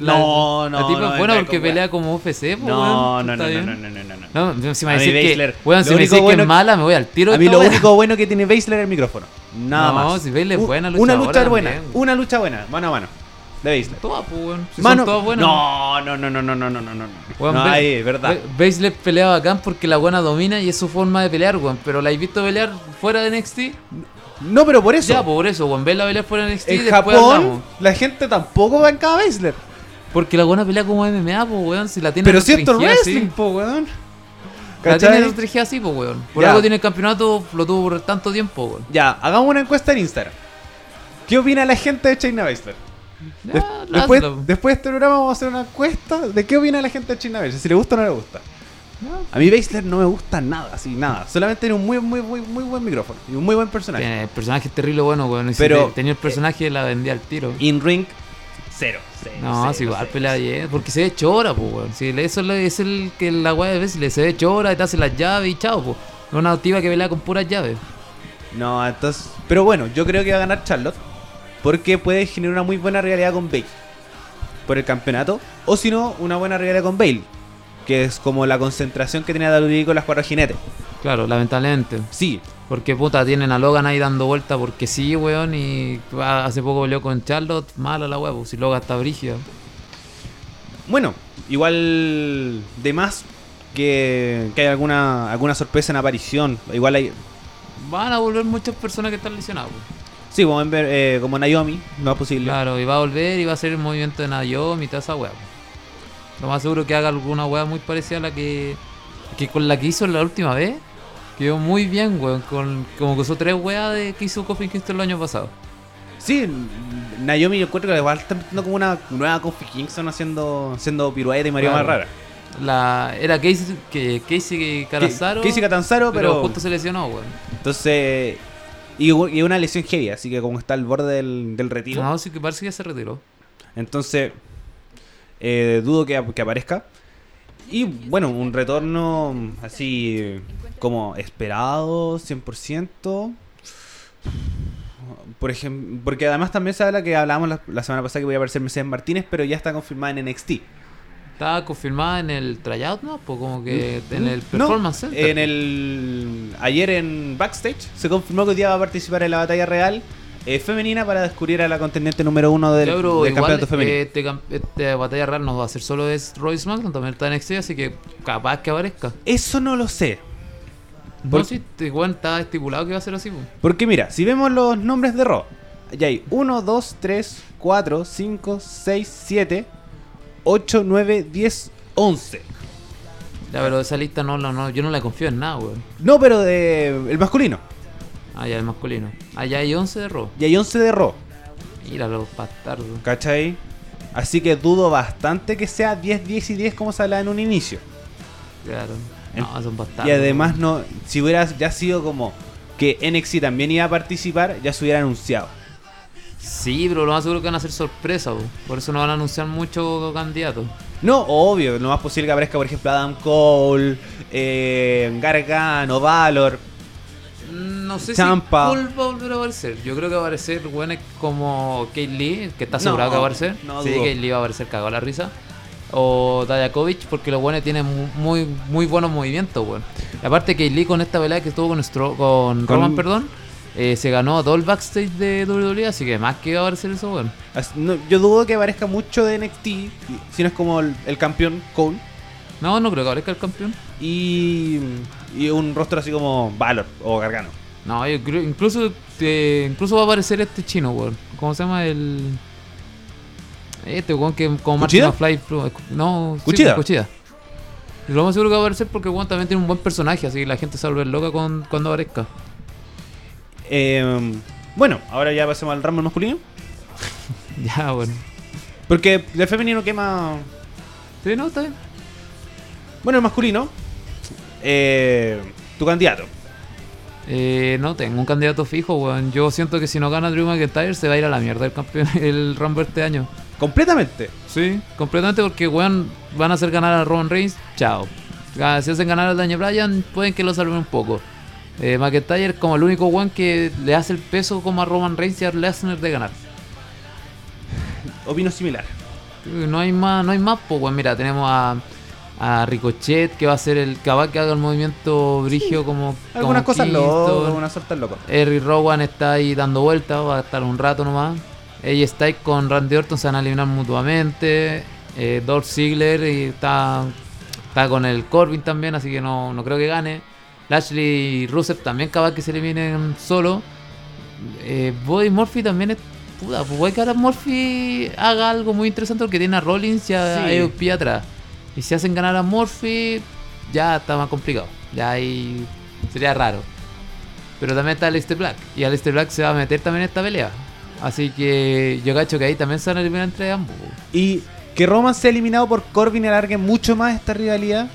La, No, no, La tipa no, es buena porque pelea como UFC, No, no, no, no, no, no, no, no, si me A decís que, weón, si me decís que es mala, me voy al tiro. A mí lo único bueno que tiene Baszler es el micrófono. Nada No, más. si Baszler es buena Una luchadora lucha buena. Una lucha buena. Mano a mano. De Baszler. Todas, po, weón. Si Mano. son todas buenas. No, no, no, no, no, no, no, no, no. Weón, no Ba- hay, verdad. Ba- Baszler pelea bacán porque la buena domina y es su forma de pelear, weón. Pero la he visto pelear fuera de NXT. No, pero por eso. Ya, por eso, weón. Verla pelear fuera de NXT en Japón, la gente tampoco va en cada Baszler. Porque la buena pelea como MMA, po, weón. Si la tiene Pero si restringida wrestling, po, weón. La tiene restringida así, po, weón. Por Ya. algo tiene el campeonato, lo tuvo por tanto tiempo, weón. Ya, hagamos una encuesta en Instagram. ¿Qué opina la gente de China Baszler? Des- después, hazlo. después de este programa vamos a hacer una encuesta de qué opina la gente de China Baszler, si le gusta o no le gusta. A mí Baszler no me gusta nada, así, nada. Solamente tiene un muy, muy, muy, muy buen micrófono y un muy buen personaje. Tiene- El personaje es terrible bueno, weón. Si Pero- te- tenía el personaje la vendía al tiro. In ring, cero. cero, No, cero, si igual cero, pelea cero. bien, porque se ve chora, pues, weón. Si eso es, el que la weá de veces le se ve chora y te hace las llaves y chao, pues. No una activa que pelea con puras llaves. No, entonces. Pero bueno, yo creo que va a ganar Charlotte. Porque puede generar una muy buena realidad con Bale. Por el campeonato. O si no, una buena realidad con Bale. Que es como la concentración que tenía WWE con las cuatro jinetes. Claro, lamentablemente. Sí, Porque puta, tienen a Logan ahí dando vuelta porque sí, weón. Y ah, hace poco peleó con Charlotte, mala la pues, si Logan está brígida. Bueno, igual de más que, que hay alguna, alguna sorpresa en aparición. Igual hay. Van a volver muchas personas que están lesionadas, pues. Sí, como, en ver, eh, como Naomi, no es posible. Claro, y va a volver y va a hacer el movimiento de Naomi y toda esa weá. Lo más seguro que haga alguna weá muy parecida a la que, que con la que hizo la última vez. Quedó muy bien, weón. Con, como que usó tres weas de que hizo Kofi Kingston el año pasado. Sí, Naomi yo encuentro que igual está metiendo como una nueva Kofi Kingston haciendo, haciendo pirueta y Mario Claro. más rara. La, era Casey, que, Casey Carazaro. Casey Catanzaro, pero, pero. justo se lesionó, weón. Entonces. Y, y una lesión heavy, así que como está al borde del, del retiro. No, sí que parece que ya se retiró. Entonces. eh, dudo que, que aparezca. Y bueno, un retorno así como esperado, 100%. Por ejemplo, porque además también se habla que hablábamos la, la semana pasada que voy a aparecer Mercedes Martínez, pero ya está confirmada en NXT. Estaba confirmada en el tryout, ¿no? Pues como que en el No, performance center. en el ayer en backstage se confirmó que hoy día va a participar en la batalla real eh, femenina para descubrir a la contendiente número uno del, igual, campeonato femenino. este, este batalla real no va a ser solo de Royce SmackDown, también está en NXT, así que capaz que aparezca. Eso no lo sé. No, Por- sí, igual está estipulado que va a ser así. pues. Porque mira, si vemos los nombres de Raw, ya hay 1, 2, 3, 4, 5, 6, 7, 8, 9, 10, 11. Ya, pero esa lista no, no, no, yo no la confío en nada, weón. No, pero de el masculino. Ah, ya el masculino. Allá hay 11 de Raw. Y hay 11 de Raw. Mira los bastardos. ¿Cachai? Así que dudo bastante que sea 10, 10 y 10 como se hablaba en un inicio. Claro. No, son bastardos. Y además no, si hubiera ya sido como que NXT también iba a participar, ya se hubiera anunciado. Sí, pero lo más seguro que van a ser sorpresa, po. por eso no van a anunciar muchos candidatos. No, obvio, lo más posible que aparezca, por ejemplo, Adam Cole, eh, Gargano, Valor. No sé Champa. si Cole va a volver a aparecer. Yo creo que va a aparecer weones como Kate Lee, que está asegurado No, que va a aparecer. no sí. Kate Lee va a aparecer cagado la risa. O Dayakovic, porque los buenos tienen mu- muy, muy buenos movimientos, weón. Y aparte, Kate Lee con esta pelea que estuvo con, Stro- con, Con- Roman, perdón, eh, se ganó todo el backstage de WWE, así que más que va a aparecer eso, weón. No, yo dudo que aparezca mucho de NXT, si no es como el, el campeón Cole. No, no creo que aparezca el campeón. Y, y un rostro así como Valor o Gargano. No, yo creo, incluso, eh, incluso va a aparecer este chino, weón. ¿Cómo se llama el...? Este weón que como. Martin McFly... No, sí, ¿Kuchida? Kuchida. Y lo más seguro que va a aparecer porque weón también tiene un buen personaje, así que la gente se va a volver loca con, cuando aparezca. Eh, bueno, ahora ya pasemos al Rumble masculino. Ya, bueno. Porque el femenino quema. Sí, no, está bien. Bueno, el masculino. eh, tu candidato. Eh, no tengo un candidato fijo, weón. Yo siento que si no gana Drew McIntyre se va a ir a la mierda el campeón, el Rumble este año. Completamente. Sí, completamente porque, weón, van a hacer ganar a Roman Reigns, chao. Ah, Si hacen ganar a Daniel Bryan, pueden que lo salven un poco. Eh, McIntyre como el único weón que le hace el peso como a Roman Reigns y a Lesnar de ganar. Opino similar. No hay más, no hay más, pues, weón. Mira, tenemos a, a Ricochet que va a ser el cabal que haga el movimiento brigio como. Algunas como cosas locas, algunas sueltas locas. Eric Rowan está ahí dando vueltas, va a estar un rato nomás. Ella está con Randy Orton, se van a eliminar mutuamente. Eh, Dolph Ziggler y está, está con el Corbin también, así que no, no creo que gane. Lashley y Rusev también capaz que se eliminen solo. Eh, Bobby Murphy también es. Puta, pues puede que ahora Murphy haga algo muy interesante porque tiene a Rollins y a Sí. AOP atrás. Y si hacen ganar a Murphy, ya está más complicado. Ya ahí sería raro. Pero también está Aleister Black. Y Aleister Black se va a meter también en esta pelea. Así que yo cacho que ahí también se van a eliminar entre ambos. Y que Roman sea eliminado por Corbin y alargue mucho más esta rivalidad.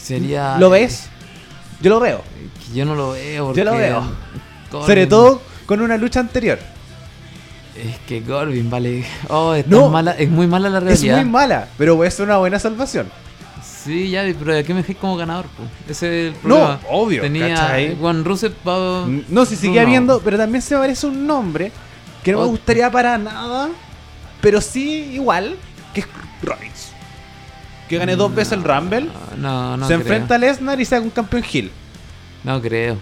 Sería. ¿Lo ves? Yo lo veo. Yo no lo veo. Yo lo veo. Corbin- Sobre todo con una lucha anterior. Es que Corbin, vale. Oh, es, tan No. mala, es muy mala la Es realidad. muy mala, pero puede ser una buena salvación. Sí, ya, pero ¿a qué me dejé como ganador? po? Ese es el No, problema. obvio, Tenía. ¿cachai? Juan Rusev. No, si seguía No. viendo, pero también se me parece un nombre que no me gustaría para nada, pero sí igual, que es Rollins. Que gane dos veces el Rumble, No, no se creo. enfrenta a Lesnar y se haga un campeón Hill. No creo.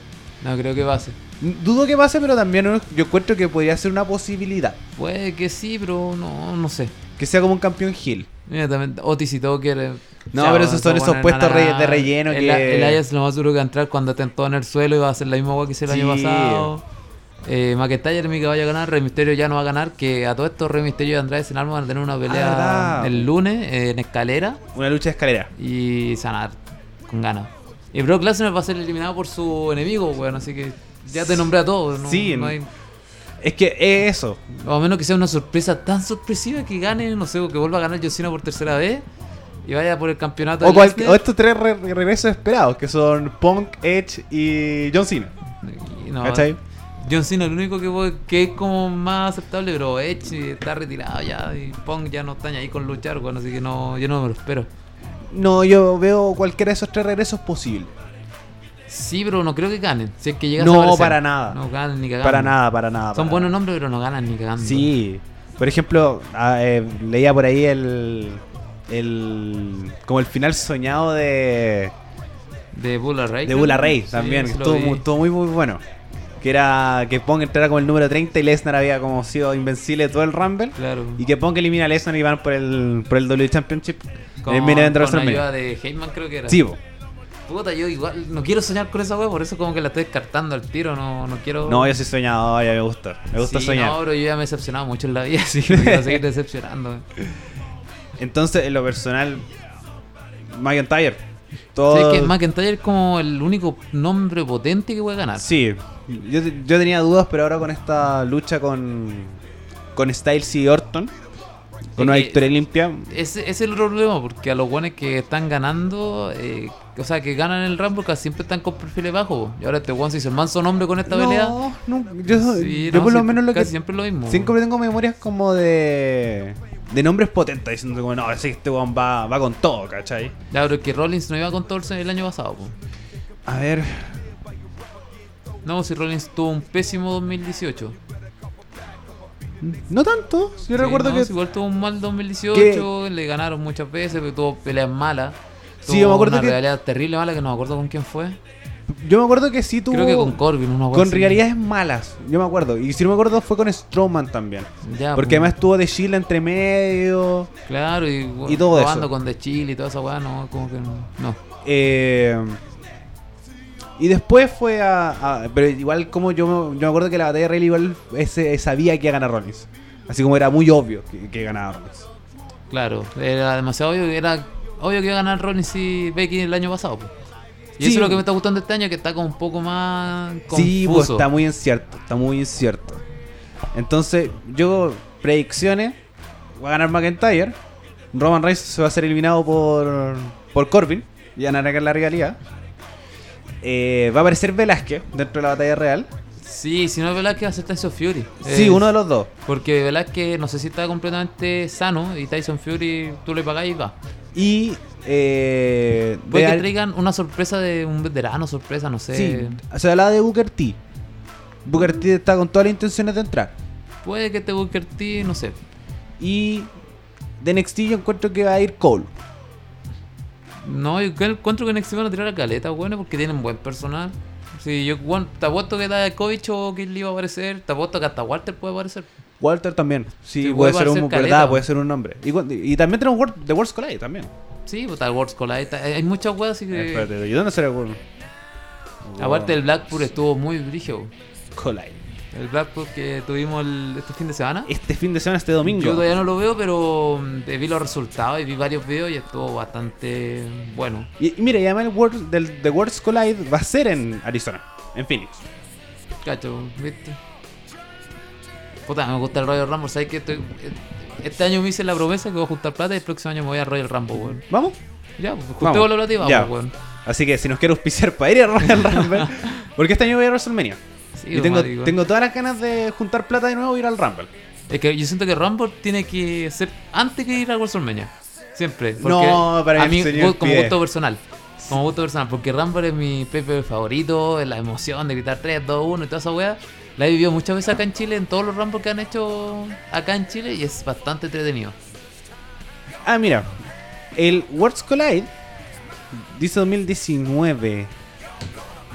No creo que pase. Dudo que pase, pero también yo encuentro que podría ser una posibilidad. Puede que sí, pero no, no sé. Que sea como un campeón Hill. Mira, también Otis y Tucker. No, pero esos son esos puestos de relleno el, que- El Elias lo más duro que va a entrar cuando estén todos en el suelo y va a hacer la misma agua que hizo el año pasado. Eh, McIntyre mi que vaya a ganar, Rey Misterio ya no va a ganar, que a todo esto Rey Misterio y Andrade Sin Alma van a tener una pelea Ah, el lunes eh, en escalera Una lucha de escalera. y dar con ganas. Y Brock Lesnar va a ser eliminado por su enemigo, weón, así que ya te nombré a todos. ¿no? Sí, no hay- Es que es eso. o a menos que sea una sorpresa tan sorpresiva que gane, no sé, o que vuelva a ganar John Cena por tercera vez y vaya por el campeonato. O, cual- o estos tres re- regresos esperados, que son Punk, Edge y John Cena. No, ¿Cachai? John Cena, el único que, es como más aceptable, pero Edge está retirado ya y Punk ya no está ahí con luchar, bueno, así que no, yo no me lo espero. No, yo veo cualquiera de esos tres regresos posible. Sí, pero no creo que ganen. Si es que llegas No, a para nada. No ganan ni cagando. Para nada, para nada. Son buenos nombres, pero no ganan ni cagando. Sí. Por ejemplo, ah, eh, leía por ahí el, el como el final soñado de De Bulla Ray. de Rey Sí, también, sí estuvo, muy, estuvo muy muy bueno. Que era que Pong entrara como el número 30 y Lesnar había como sido invencible todo el Rumble. Claro. Y que Pong elimina a Lesnar y van por el, por el W Championship. Con, el de con ayuda de Heyman creo que era. Sí. Puta, yo igual no quiero soñar con esa wea, por eso como que la estoy descartando al tiro, no, no quiero... No, yo soy soñador, ya me gusta. Me gusta Sí, soñar. No, pero yo ya me he decepcionado mucho en la vida, así que me quiero seguir decepcionando. Entonces, en lo personal, McIntyre. Todo... ¿Sabes que McIntyre es como el único nombre potente que puede ganar? Sí, yo, yo tenía dudas, pero ahora con esta lucha con, con Styles y Orton, con una Es que- victoria limpia, Ese, es el problema, porque a los buenos que están ganando, eh, o sea, que ganan el Rumble casi siempre están con perfiles bajos. Y ahora este one se hizo el manso nombre con esta pelea. no, yo, Sí, yo no, por lo sí, menos lo que casi siempre lo mismo. siempre tengo memorias como de de nombres potentes diciendo como no, ese este weón va, va con todo, ¿cachai? Ya, pero es que Rollins no iba con todo el- el año pasado. po. A ver, No, si Rollins tuvo un pésimo 2018. no tanto, yo Sí, recuerdo no, que si igual tuvo un mal 2018, le ganaron muchas veces, pero tuvo peleas malas. Sí, yo me acuerdo una que- rivalidad terrible mala que no me acuerdo con quién fue. Yo me acuerdo que sí tuvo Creo que con Corbin, una con así. rivalidades malas, yo me acuerdo, y si no me acuerdo fue con Strowman también. Ya, Porque pues. además estuvo de Chile entre medio. Claro, y, Y todo eso. con The Chile y toda esa weá, no, como que no. no. Eh, y después fue a, a- Pero igual, como yo, yo me acuerdo que la batalla real igual ese, sabía que iba a ganar Rollins. Así como era muy obvio que, que ganaba Rollins. Claro, era demasiado obvio, era obvio que iba a ganar Rollins y Becky el año pasado. pues. Y Sí. eso es lo que me está gustando este año, que está como un poco más confuso. Sí, pues está muy incierto. Está muy incierto. Entonces, yo, predicciones: va a ganar McIntyre. Roman Reigns se va a ser eliminado por, por Corbin. Y van a ganar la realidad. Eh, va a aparecer Velázquez dentro de la batalla real. Sí, si no es Velázquez va a ser Tyson Fury. Sí, Eh, uno de los dos. Porque Velázquez no sé si está completamente sano y Tyson Fury tú le pagás y va. Y. Eh, Puede de que al- traigan una sorpresa de un veterano, sorpresa, no sé. Sí, se hablaba de Booker T. Booker T está con todas las intenciones de entrar. Puede que te Booker T, no sé. Y de NXT yo encuentro que va a ir Cole. No, yo encuentro que NXT van a tirar a caleta, bueno, porque tienen buen personal. Sí, yo bueno, te apuesto que Dakovic o Kid Lee va a aparecer. Te apuesto que hasta Walter puede aparecer. Walter también. Sí, Sí, puede puede ser un verdad, caleta. puede ser un nombre. Y, y también tenemos The World's Collide también. Sí, pues el Worlds Collide. Hay muchas weas, así que. Espérate, ¿y dónde será World? Aparte, el Blackpool estuvo muy brígido. Collide. El Blackpool que tuvimos el- este fin de semana. Este fin de semana, este domingo. Yo todavía no lo veo, pero mm, vi los resultados y vi varios videos y estuvo bastante bueno. Y, y mira, y además el World, del, The World's Collide va a ser en Arizona, en Phoenix. Cacho, ¿viste? Puta, me gusta el Royal Rumble. ¿Sabes que estoy, Este año me hice la promesa que voy a juntar plata y el próximo año me voy a Royal Rumble, weón. ¿Vamos? Ya, pues juntemos la plata y vamos, Ya. weón. Así que si nos quiere auspiciar para ir a Royal Rumble, porque este año voy a WrestleMania. Sí, y tengo, marico. tengo todas las ganas de juntar plata de nuevo y ir al Rumble. Es que yo siento que Rumble tiene que ser antes que ir a WrestleMania. Siempre. No, para a mí, como pide. gusto personal. Como gusto personal. Porque Rumble es mi PP favorito, es la emoción de gritar 3, 2, 1 y toda esa weá. La he vivido muchas veces acá en Chile, en todos los Rumble que han hecho acá en Chile, y es bastante entretenido. Ah, mira. El Worlds Collide dice 2019.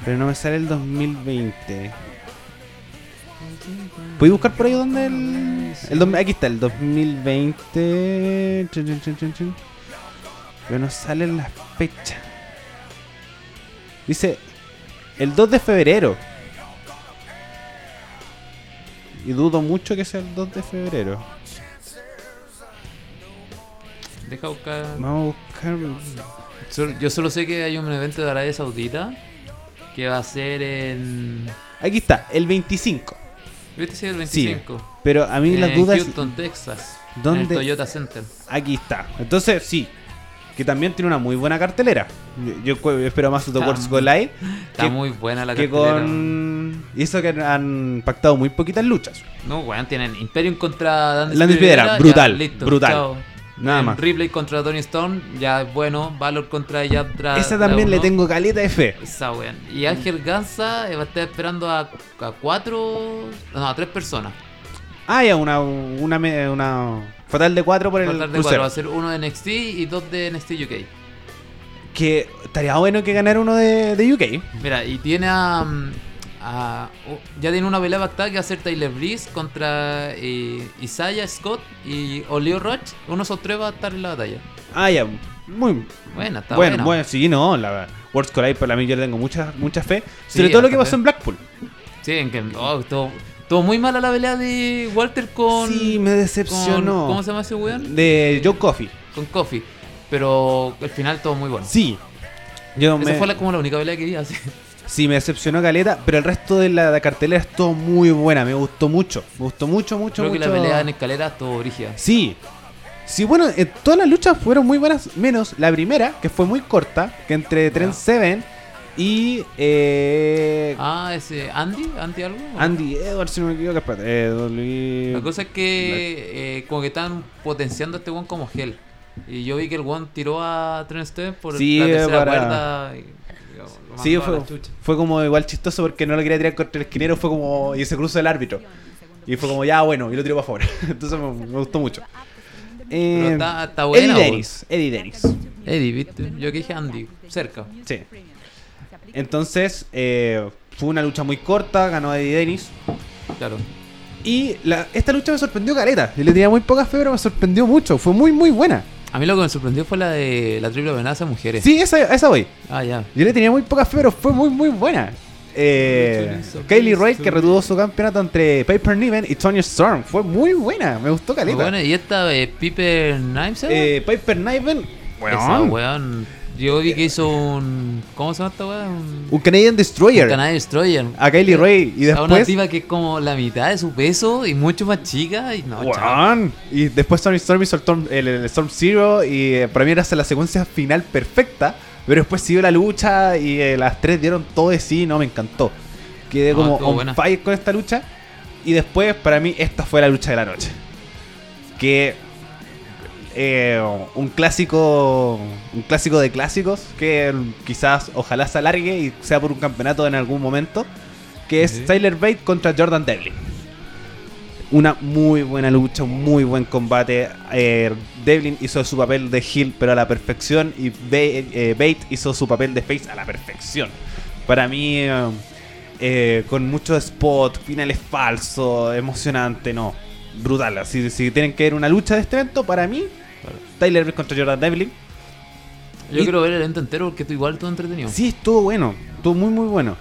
Pero no me sale el 2020. ¿Puedes buscar por ahí donde el, el Aquí está, el 2020. Chun, chun, chun, chun, chun. Pero no sale la fecha. Dice el 2 de febrero. Y dudo mucho que sea el 2 de febrero. Deja buscar. Vamos a buscar. Yo solo sé que hay un evento de Arabia Saudita que va a ser en. Aquí está, el 25. ¿Viste si el Sí, 25? Pero a mí las dudas. Houston, Texas. ¿Dónde? En el Toyota Center. Aquí está. Entonces, sí. Que también tiene una muy buena cartelera. Yo, espero más World's muy- Collide Está que, muy buena la que cartelera. con. Y eso que han pactado muy poquitas luchas. No, weón, tienen Imperium contra Landis Landis Piedra, Piedra, ya, brutal, listo, brutal. chao. Nada más. Ripley contra Tony Stone, ya es bueno. Valor contra Yadra. Esa también le tengo caleta de fe. Esa weón. Y Ángel Ganza eh, va a estar esperando a, a cuatro. No, a tres personas. Ah, ya, una. Una. una Fatal de 4 por el Fatal de crucero. cuatro, va a ser uno de NXT y dos de NXT UK. Que estaría bueno que ganara uno de, de UK. Mira, y tiene a. mm, a- oh, ya tiene una pelea pactada que va a ser Tyler Breeze contra eh, Isaiah Scott y Olio Roach. Uno de esos tres va a estar en la batalla. Ah, ya. Muy Buena, está bueno, buena. bueno, sí, no. La Worlds Collide para mí yo le tengo mucha, mucha fe. Sí, Sobre todo lo que pasó fe. en Blackpool. Sí, en que. Oh, estuvo, estuvo muy mala la pelea de Walter con. sí, me con- decepcionó. ¿Cómo se llama ese weón? De Joe Coffey. Con Kofi. Pero el final estuvo muy bueno. Sí. Yo Esa me, fue la- como la única pelea que vi así. Sí, me decepcionó Caleta, pero el resto de la, de cartelera estuvo muy buena. Me gustó mucho. Me gustó mucho, mucho, Creo que la pelea en escalera estuvo brígida. Sí. Sí, bueno, eh, todas las luchas fueron muy buenas, menos la primera, que fue muy corta, que entre Trent Seven y eh, Ah, ese. ¿Andy? ¿Andy algo? Andy Edwards, si no me equivoco. espérate, eh, W- La cosa es que como que están potenciando a este one como gel. Y yo vi que el one tiró a Trent Steven por Sí, la tercera para- cuerda y- Sí, fue, fue como igual chistoso porque no lo quería tirar contra el esquinero, fue como. Y se cruzó el árbitro. Y fue como, ya bueno, y lo tiró para afuera. Entonces me, me gustó mucho. Eh, está, está buena. Eddie. Dennis. Eddie Dennis. Eddie, ¿viste? Yo que dije Andy, cerca. Sí. Entonces, eh, fue una lucha muy corta, ganó Eddie Dennis. Claro. Y la- esta lucha me sorprendió careta. Yo le tenía muy poca fe, pero me sorprendió mucho. Fue muy, muy buena. A mí lo que me sorprendió fue la de la triple amenaza de mujeres. Sí, esa, esa voy. Ah, ya. Yo le tenía muy poca fe, pero fue muy, muy buena. Eh, Kaylee Ray, que retuvo su campeonato entre Piper Niven y Tony Storm. Fue muy buena. Me gustó caleta. buena. Y esta eh, Piper Knives, Eh, Piper Niven, Esa weón, weón. Yo vi que hizo un. ¿Cómo se llama esta weón? Un, un Canadian un Destroyer. Canadian Destroyer. a Kaylee Ray. Y A una después. tipa que es como la mitad de su peso y mucho más chica. Y no. Weón. Y después Tony Storm hizo el, Storm- el- el Storm Zero. Y eh, para mí era la secuencia final perfecta. Pero después siguió la lucha. Y eh, las tres dieron todo de sí. No, me encantó. Quedé No, como on buena. fire con esta lucha. Y después, para mí, esta fue la lucha de la noche. Que. Eh, un clásico. Un clásico de clásicos. Que quizás, ojalá se alargue y sea por un campeonato en algún momento. Que es. Tyler Bate contra Jordan Devlin. Una muy buena lucha, un muy buen combate. Eh, Devlin hizo su papel de heel, pero a la perfección. Y eh, Bate hizo su papel de face a la perfección. Para mí, eh, con mucho spot, finales falsos, emocionante, no. Brutal. Si, si tienen que ver una lucha de este evento, para mí, Tyler Bate contra Jordan Devlin. Yo Y- quiero ver el evento entero porque tú igual estuvo entretenido. Sí, estuvo bueno. Estuvo muy, muy bueno.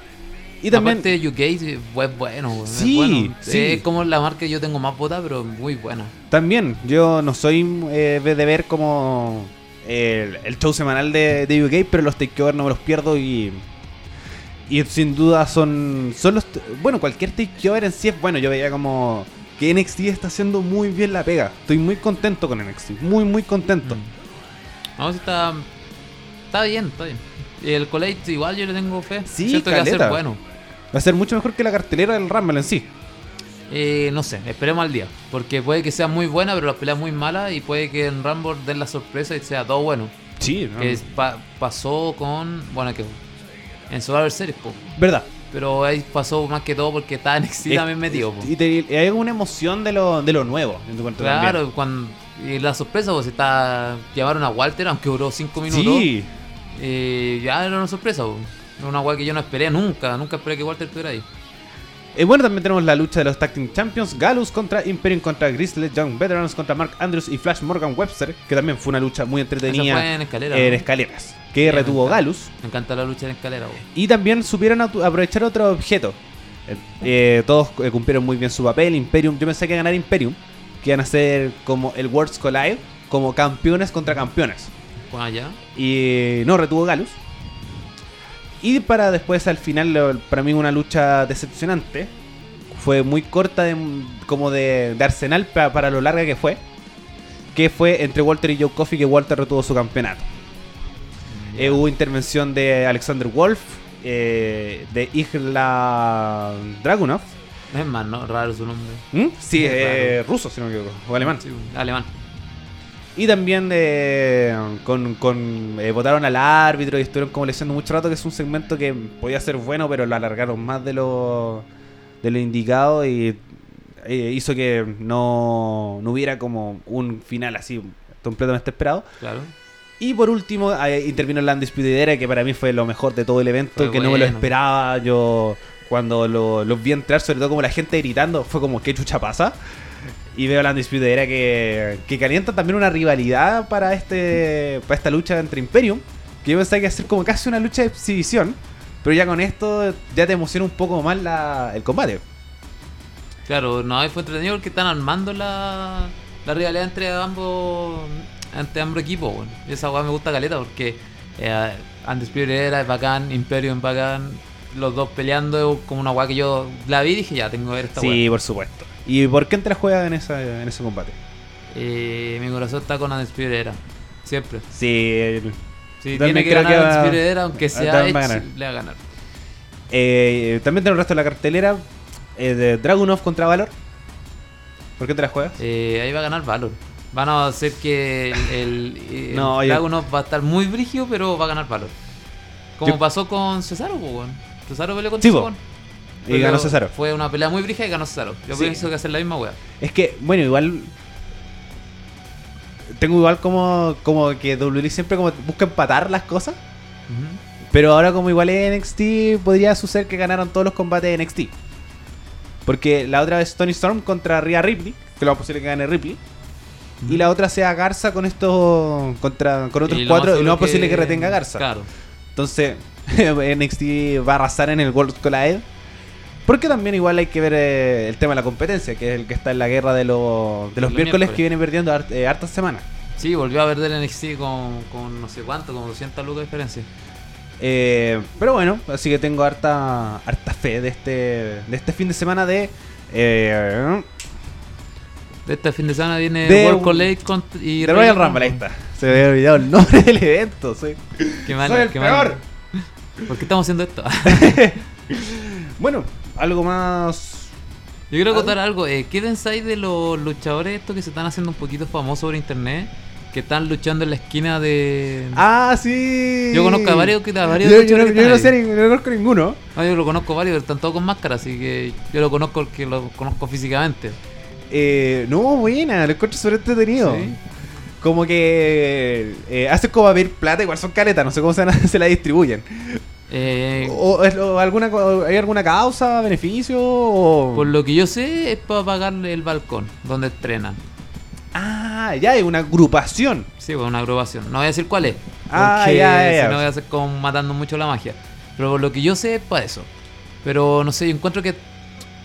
Y también. Aparte de UK sí, fue bueno. weón, es Sí, bueno. sí. Es como la marca que yo tengo más vota, pero muy buena. También, yo no soy eh, de ver como el, el show semanal de, de UK, pero los takeover no me los pierdo y. Y sin duda son. son los Bueno, cualquier takeover en sí es bueno. Yo veía como que NXT está haciendo muy bien la pega. Estoy muy contento con NXT. Muy, muy contento. Mm. Vamos, está. Está bien, está bien. Y el Collate igual yo le tengo fe. Sí, Siento que va a ser bueno. Va a ser mucho mejor que la cartelera del Rumble en sí. Eh, no sé, esperemos al día. Porque puede que sea muy buena, pero las peleas muy malas. Y puede que en Rumble den la sorpresa y sea todo bueno. Sí, Que es- pa- pasó con. Bueno, que. En Survivor Series, po. verdad. Pero ahí pasó más que todo porque estaba NXT también metido, po. Y, te- y hay una emoción de lo, de lo nuevo. en tu también. Claro, cuando. Y la sorpresa, pues está. Llamaron a Walter, aunque duró 5 minutos. Sí, Eh, ya era una sorpresa, po. Una weá que yo no esperé nunca. Nunca esperé que Walter estuviera ahí. Eh, bueno, también tenemos la lucha de los Tag Team Champions, Galus contra Imperium contra Grizzly, Young Veterans contra Mark Andrews y Flash Morgan Webster, que también fue una lucha muy entretenida en escalera. en escaleras, que Sí, retuvo me. Galus. Me encanta la lucha en escalera. Y también supieron aprovechar otro objeto. Eh, eh, todos eh, cumplieron muy bien su papel. Imperium, yo pensé que ganar Imperium, que iban a ser como el Worlds Collide, como campeones contra campeones. Allá. Y no retuvo Galus. Y para después al final, para mí una lucha decepcionante. Fue muy corta de, como de, de arsenal pa- para lo larga que fue. Que fue entre Walter y Joe Coffey que Walter retuvo su campeonato. Eh, hubo intervención de Alexander Wolf, eh, de Isla Dragunov. Es más, ¿no? Raro su nombre. ¿Mm? Sí, Es eh, ruso, si no me equivoco, o alemán. Sí, alemán. Y también eh, con, con, eh, votaron al árbitro y estuvieron como leyendo mucho rato, que es un segmento que podía ser bueno, pero lo alargaron más de lo, de lo indicado y eh, hizo que no, no hubiera como un final así completamente esperado. Claro. Y por último, intervino el Undisputed Era, que para mí fue lo mejor de todo el evento, Fue que no me lo esperaba. Yo, cuando lo- los vi entrar, sobre todo como la gente gritando, fue como, ¿qué chucha pasa? Y veo al Undisputed Era que, que calienta también una rivalidad para, este, para esta lucha entre Imperium, que yo pensaba que iba a ser como casi una lucha de exhibición, pero ya con esto ya te emociona un poco más la, el combate. Claro, no, fue entretenido porque están armando la, la rivalidad entre ambos entre ambos equipos, weón. Y esa weá me gusta caleta porque eh, Undisputed Era es bacán, Imperium es bacán, los dos peleando es como una weá que yo la vi y dije ya, tengo que ver esta Sí, weá. por supuesto. ¿Y por qué la juegas en, esa, en ese combate? Eh, mi corazón está con Undisputed Era, siempre. Sí, Si También tiene que ganar que va- Undisputed Era, aunque sea va Edge, le va a ganar. Eh, también tengo el resto de la cartelera eh, de Dragunov contra Valor. ¿Por qué te la juegas? Eh, ahí va a ganar Valor. Van a hacer que el, el, el No, Dragunov va a estar muy brígido, pero va a ganar Valor. Como Yo- pasó con Cesaro, weón. Cesaro peleó contra Sí. Y ganó Cesaro. Fue una pelea muy brígida y ganó Cesaro. Yo Sí. pienso que hacer la misma weá. Es que, bueno, igual. Tengo igual como, como que WWE siempre como busca empatar las cosas. Pero ahora como igual es NXT, podría suceder que ganaron todos los combates de NXT. Porque la otra vez Tony Storm contra Rhea Ripley, que lo más posible que gane Ripley. Y la otra sea Garza con estos contra con otros Y cuatro y lo más posible que retenga Garza. Claro. Entonces, NXT va a arrasar en el World Collide. Porque también igual hay que ver eh, el tema de la competencia, que es el que está en la guerra de, los- de los Los miércoles miércoles. que vienen perdiendo hart- eh, hartas semanas. Sí, volvió a perder NXT con, con no sé cuánto, como 200 lucas de diferencia. Eh, pero bueno, así que tengo harta, harta fe de este, de este fin de semana de... eh, De este fin de semana viene De- World College con, y de Royal Rumble, ahí está. Se me había olvidado el nombre del evento. Soy, Qué soy el qué peor. mal. ¿Por qué estamos haciendo esto? Bueno, algo más... Yo quiero contar algo. Eh, ¿Qué pensáis de los luchadores estos que se están haciendo un poquito famosos por internet? Que están luchando en la esquina de. Ah, sí. Yo conozco a varios que- a varios Yo, no, que yo no sé no conozco ninguno. Ah, yo lo conozco varios, pero están todos con máscara, así que yo lo conozco porque lo conozco físicamente. Eh, no, buena, lo encuentro súper entretenido. Sí. Como que eh, hacen como a pedir plata, igual son caretas, no sé cómo se, se la distribuyen. Eh, O, alguna, ¿Hay alguna causa, beneficio? O... por lo que yo sé, es para pagarle el balcón donde entrenan. Ah, ya, es una agrupación. Sí, pues una agrupación. No voy a decir cuál es. Ah, porque ya, ya, ya. Si no voy a hacer como matando mucho la magia. Pero por lo que yo sé es para eso. Pero no sé, yo encuentro que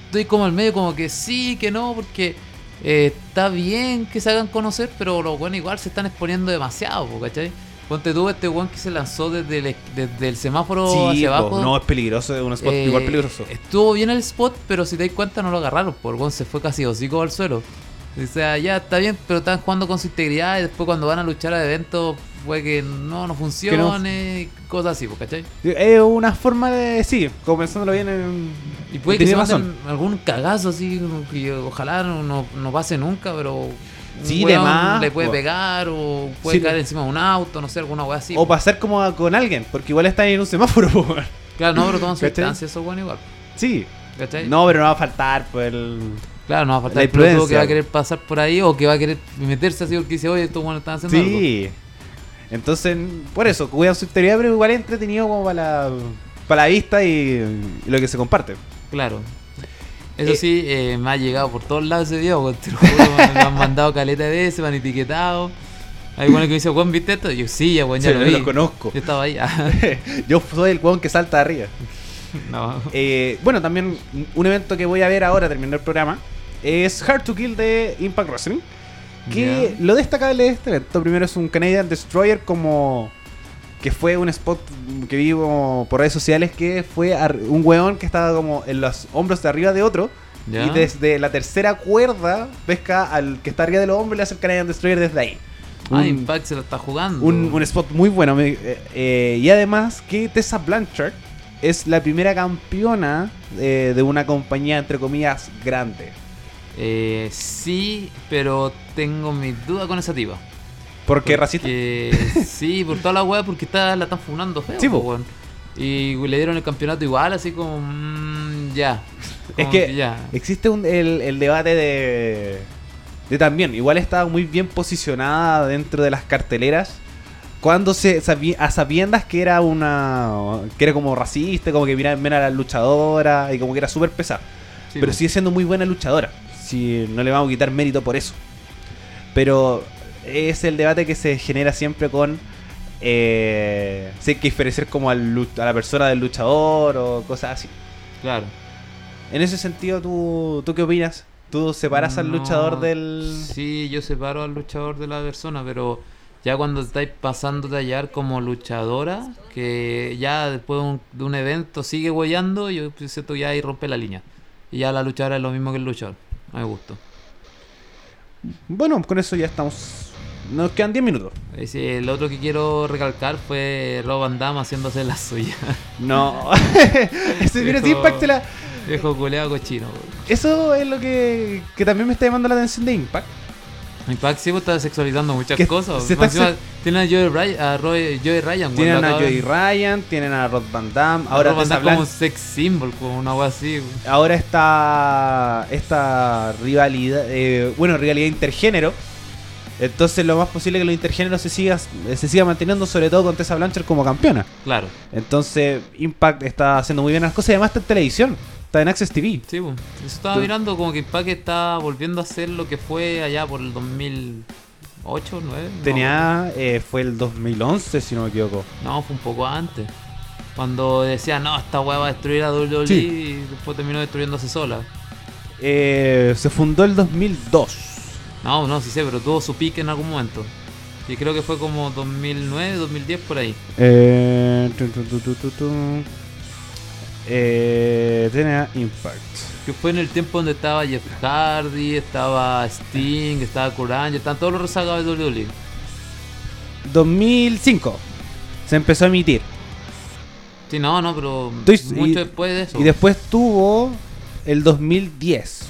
estoy como al medio, como que sí, que no, porque eh, está bien que se hagan conocer, pero los buenos igual se están exponiendo demasiado, ¿cachai? Ponte tú este weón que se lanzó desde el, desde el semáforo sí, hacia po, abajo. no, es peligroso, es un spot Eh, igual peligroso. Estuvo bien el spot, pero si te das cuenta no lo agarraron, por weón se fue casi hocico al suelo. O sea, ya está bien, pero están jugando con su integridad y después cuando van a luchar a eventos fue que no, no funcione, y cosas así, ¿cachai? Es una forma de. Sí, comenzándolo bien. En, Y puede que se razón. algún cagazo así, que ojalá no, no, no pase nunca, pero Sí, weón de más, le puede pegar o puede Sí, caer encima de un auto, no sé, alguna weá así. O pasar como a- con alguien, porque igual están en un semáforo. Claro, no, pero toman su ¿Cachai? distancia, eso bueno igual. sí. ¿Cachai? No, pero no va a faltar pues, el. Claro, no va a faltar La el pelotudo que va a querer pasar por ahí o que va a querer meterse así porque dice, oye, estos buenos están haciendo algo. Sí. Entonces, por eso, cuidan su integridad, pero igual es entretenido como para la, para la vista y, y lo que se comparte. Claro. Eso Eh, sí, eh, me ha llegado por todos lados ese video, te lo juro, me han mandado caleta de veces, me han etiquetado. Hay bueno que me dice, Juan, ¿viste esto? Yo, sí, ya, weón, ya Sí, lo yo vi. lo conozco. Yo estaba ahí. ah, Yo soy el weón que salta de arriba. no. Eh, bueno, también un evento que voy a ver ahora, terminando el programa, es Hard to Kill de Impact Wrestling. Que lo destacable de este evento, primero es un Canadian Destroyer como... Que fue un spot que vi como por redes sociales que fue un weón que estaba como en los hombros de arriba de otro. Ya. Y desde la tercera cuerda pesca al que está arriba de los hombros y le hace el Canadian Destroyer desde ahí. Ah, Impact se lo está jugando. un, un spot muy bueno. eh, eh, y además que Tessa Blanchard es la primera campeona eh, de una compañía, entre comillas, grande. Eh, sí, pero tengo mis dudas con esa tipa. ¿Por qué racista? Porque- sí, por toda la weá, porque está, la están funando feo. Sí, po, weón. Y le dieron el campeonato igual, así como. mm, ya. Es que ya. existe un- el, el debate de, de también, igual estaba muy bien posicionada dentro de las carteleras. Cuando se sabi- a sabiendas que era una. que era como racista, como que mira a la luchadora y como que era súper pesada. Sí, pero sigue siendo muy buena luchadora. Si no le vamos a quitar mérito por eso. Pero es el debate que se genera siempre con. Eh, si hay que diferenciar como al a la persona del luchador o cosas así. Claro. En ese sentido, ¿tú, ¿tú qué opinas? ¿Tú separas al luchador del...? Sí, yo separo al luchador de la persona, pero ya cuando estáis pasando de hallar como luchadora, que ya después de un, de un evento sigue huellando, yo siento que ya ahí rompe la línea. Y ya la luchadora es lo mismo que el luchador. A mi gusto. Bueno, con eso ya estamos... Nos quedan 10 minutos. Sí, el otro que quiero recalcar fue Rob Van Damme haciéndose la suya. No. Ese, Viejo- Impact la- Viejo culeado cochino. Eso es lo que, que también me está llamando la atención de Impact. Impact sí pues, está sexualizando muchas Que cosas. se tienen a Joey Ryan, a Roy- Joey Ryan. Tienen a Joey Ryan, tienen a Rod Van Damme. Ahora Rob Van Damme como un sex symbol, como una agua así. ahora está esta rivalidad, eh, bueno, rivalidad intergénero. Entonces lo más posible es que los intergéneros se siga, se siga manteniendo, sobre todo con Tessa Blanchard como campeona. Claro. Entonces Impact está haciendo muy bien las cosas y además está en televisión, está en Access TV. Sí, pues. Eso estaba Tú- mirando como que Impact está volviendo a ser lo que fue allá por el 2008, 9. Tenía, eh, fue el 2011 si no me equivoco. No, no, fue un poco antes. Cuando decía, no, esta weá va a destruir a WWE Sí. y después terminó destruyéndose sola. Eh, se fundó el 2002. No, no, sí sé, pero tuvo su pique en algún momento. Y creo que fue como 2009, 2010 por ahí. Eh, tu, tu, tu. Eh, tenía Impact. Que fue en el tiempo donde estaba Jeff Hardy, estaba Sting, estaba Angle, estaban todos los rezagados de WWE. 2005 se empezó a emitir. Sí, no, no, pero Estoy- mucho y- después de eso. Y después tuvo el 2010.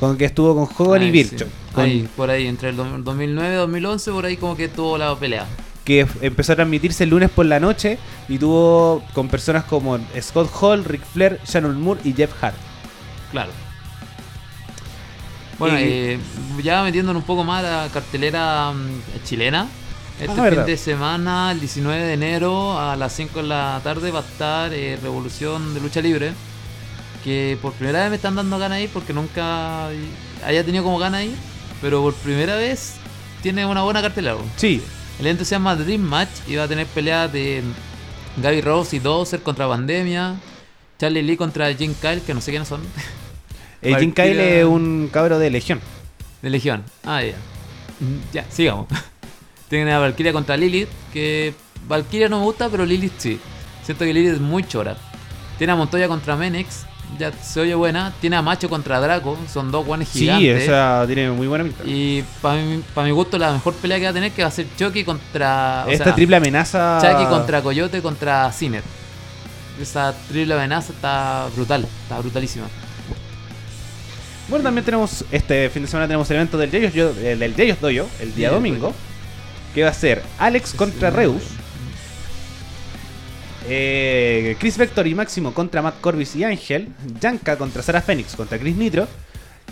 Con que estuvo con Hogan y Vircho. sí. con- por ahí, entre el do- 2009 y 2011, por ahí como que tuvo la pelea. Que empezó a transmitirse el lunes por la noche. Y tuvo con personas como Scott Hall, Ric Flair, Shannon Moore y Jeff Hart. Claro. Bueno, Y- eh, ya metiéndonos un poco más a la cartelera mm, chilena. Este Ah, fin verdad. de semana, el 19 de enero, a las 5 de la tarde, va a estar eh, Revolución de Lucha Libre. Que por primera vez me están dando ganas de ir porque nunca haya tenido como ganas de ir. Pero por primera vez tiene una buena cartelera. Sí, El evento se llama Dream Match y va a tener peleas de Gaby Rose y Dozer contra Pandemia, Charlie Lee contra Jim Kyle, que no sé quiénes son, eh, Jim Kyle es un cabro de Legión. de Legión. Ah, ya. Ya, sigamos. Tienen a Valkyria contra Lilith, que Valkyria no me gusta, pero Lilith sí. Siento que Lilith es muy chora. Tiene a Montoya contra Menex, ya se oye buena. Tiene a Macho contra Draco, son dos guanes Sí, gigantes. esa tiene muy buena pinta. Y para mi, pa' mi gusto, la mejor pelea que va a tener que va a ser Chucky contra. o Esta sea, triple amenaza. Chucky contra Coyote contra Ciner. Esa triple amenaza está brutal, está brutalísima. Bueno, también tenemos este fin de semana tenemos el evento del Yeyos, yo- el del Yeyos Doyo, el día Sí, domingo, que va a ser Alex contra Reus, eh, Chris Vector y Máximo contra Matt Corbis y Ángel, Yanka contra Sarah Phoenix contra Chris Nitro,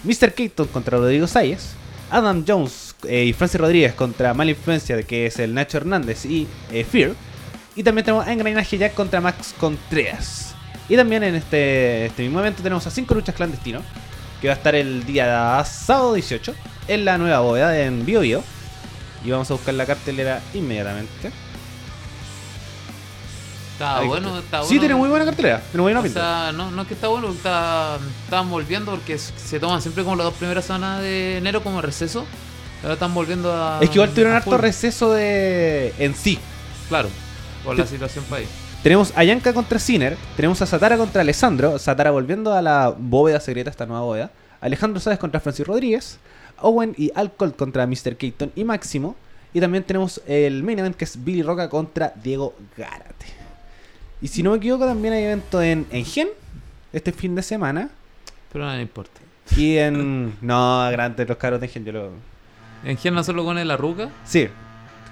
Mr. Keaton contra Rodrigo Sayes, Adam Jones eh, y Francis Rodríguez contra Mala Influencia, que es el Nacho Hernández y eh, Fear, y también tenemos Engranaje Jack contra Max Contreras. Y también en este, este mismo evento tenemos a 5 luchas clandestinos que va a estar el día sábado 18 en la nueva bóveda en Bio Bio. Y vamos a buscar la cartelera inmediatamente. Está Ahí bueno, está. bueno. Sí, tiene muy buena cartelera. Tiene muy buena O pinta. sea, no, no es que está bueno, está, están volviendo porque se toman siempre como las dos primeras semanas de enero como receso. Ahora están volviendo a. es que igual tuvieron harto full. receso de en sí. Claro, por la situación país. Tenemos a Yanka contra Sinner, tenemos a Satara contra Alessandro, Satara volviendo a la bóveda secreta, esta nueva bóveda, Alejandro Sáez contra Francis Rodríguez, Owen y Alcohol contra Mr. Keaton y Máximo, y también tenemos el main event que es Billy Roca contra Diego Gárate. Y si no me equivoco también hay evento en, en Gen, este fin de semana, Pero no importa. y en... no, grande los caros de Gen, yo lo... En Gen no solo con la ruca. Sí,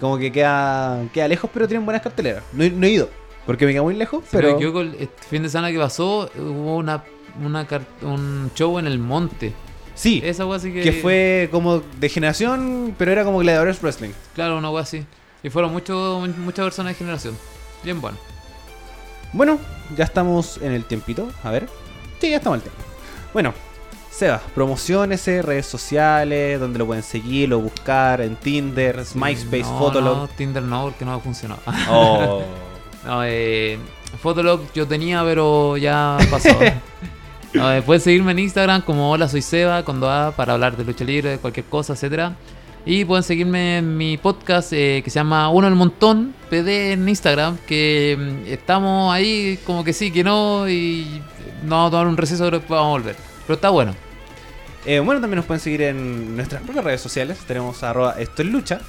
como que queda, queda lejos, pero tienen buenas carteleras. No, he- no he ido, porque me queda muy lejos, Si pero... me equivoco, el este fin de semana que pasó hubo una una un show en el monte. Sí, Esa así que. que fue como de generación, pero era como Gladiadores Wrestling. Claro, una wea así. Y fueron muchos muchas personas de generación. Bien bueno. Bueno, ya estamos en el tiempito. A ver. Sí, ya estamos al tiempo. Bueno, Seba, promociones, redes sociales, donde lo pueden seguir o buscar en Tinder, MySpace, no, Fotolog. No, Tinder no, porque no ha funcionado. Oh. No, eh, Fotolog yo tenía, pero ya pasó. No, eh, pueden seguirme en Instagram como Hola Soy Seba, con A para hablar de lucha libre, de cualquier cosa, etcétera. Y pueden seguirme en mi podcast eh, que se llama Uno el Montón, PD en Instagram, que mm, estamos ahí como que sí, que no, y nos vamos a tomar un receso, pero vamos a volver. Pero está bueno. Eh, bueno, también nos pueden seguir en nuestras propias redes sociales. Tenemos arroba esto es lucha.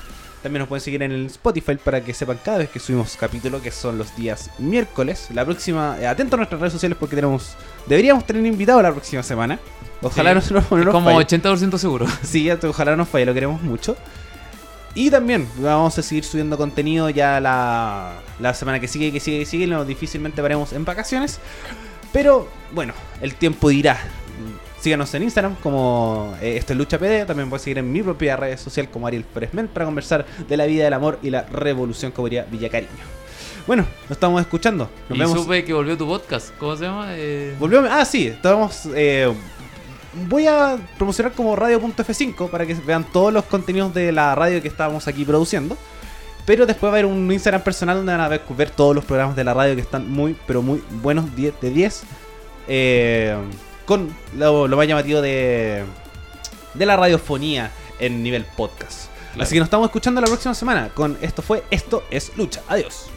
También nos pueden seguir en el Spotify para que sepan cada vez que subimos capítulo, que son los días miércoles. La próxima, eh, atento a nuestras redes sociales porque tenemos, deberíamos tener invitado la próxima semana. Ojalá Sí. no, no, no nos como falle. 80% seguro. Sí, ojalá no nos falle, lo queremos mucho. Y también vamos a seguir subiendo contenido ya la, la semana que sigue, que sigue, que sigue. No, difícilmente veremos en vacaciones. Pero bueno, el tiempo dirá. Síganos en Instagram como eh, esto es Lucha PD. También pueden seguir en mi propia red social como Ariel Fresmen para conversar de la vida, del amor y la revolución como diría Villacariño. Bueno, nos estamos escuchando. Nos y vemos. supe que volvió tu podcast. ¿Cómo se llama? Eh, Volvió. Ah, sí, estábamos. eh, voy a promocionar como radio.f5 para que vean todos los contenidos de la radio que estábamos aquí produciendo. Pero después va a haber un Instagram personal donde van a ver, ver todos los programas de la radio que están muy, pero muy buenos, 10 de 10. eh, con lo, lo más llamativo de, de la radiofonía en nivel podcast. Claro. Así que nos estamos escuchando la próxima semana con esto fue Esto es Lucha. Adiós.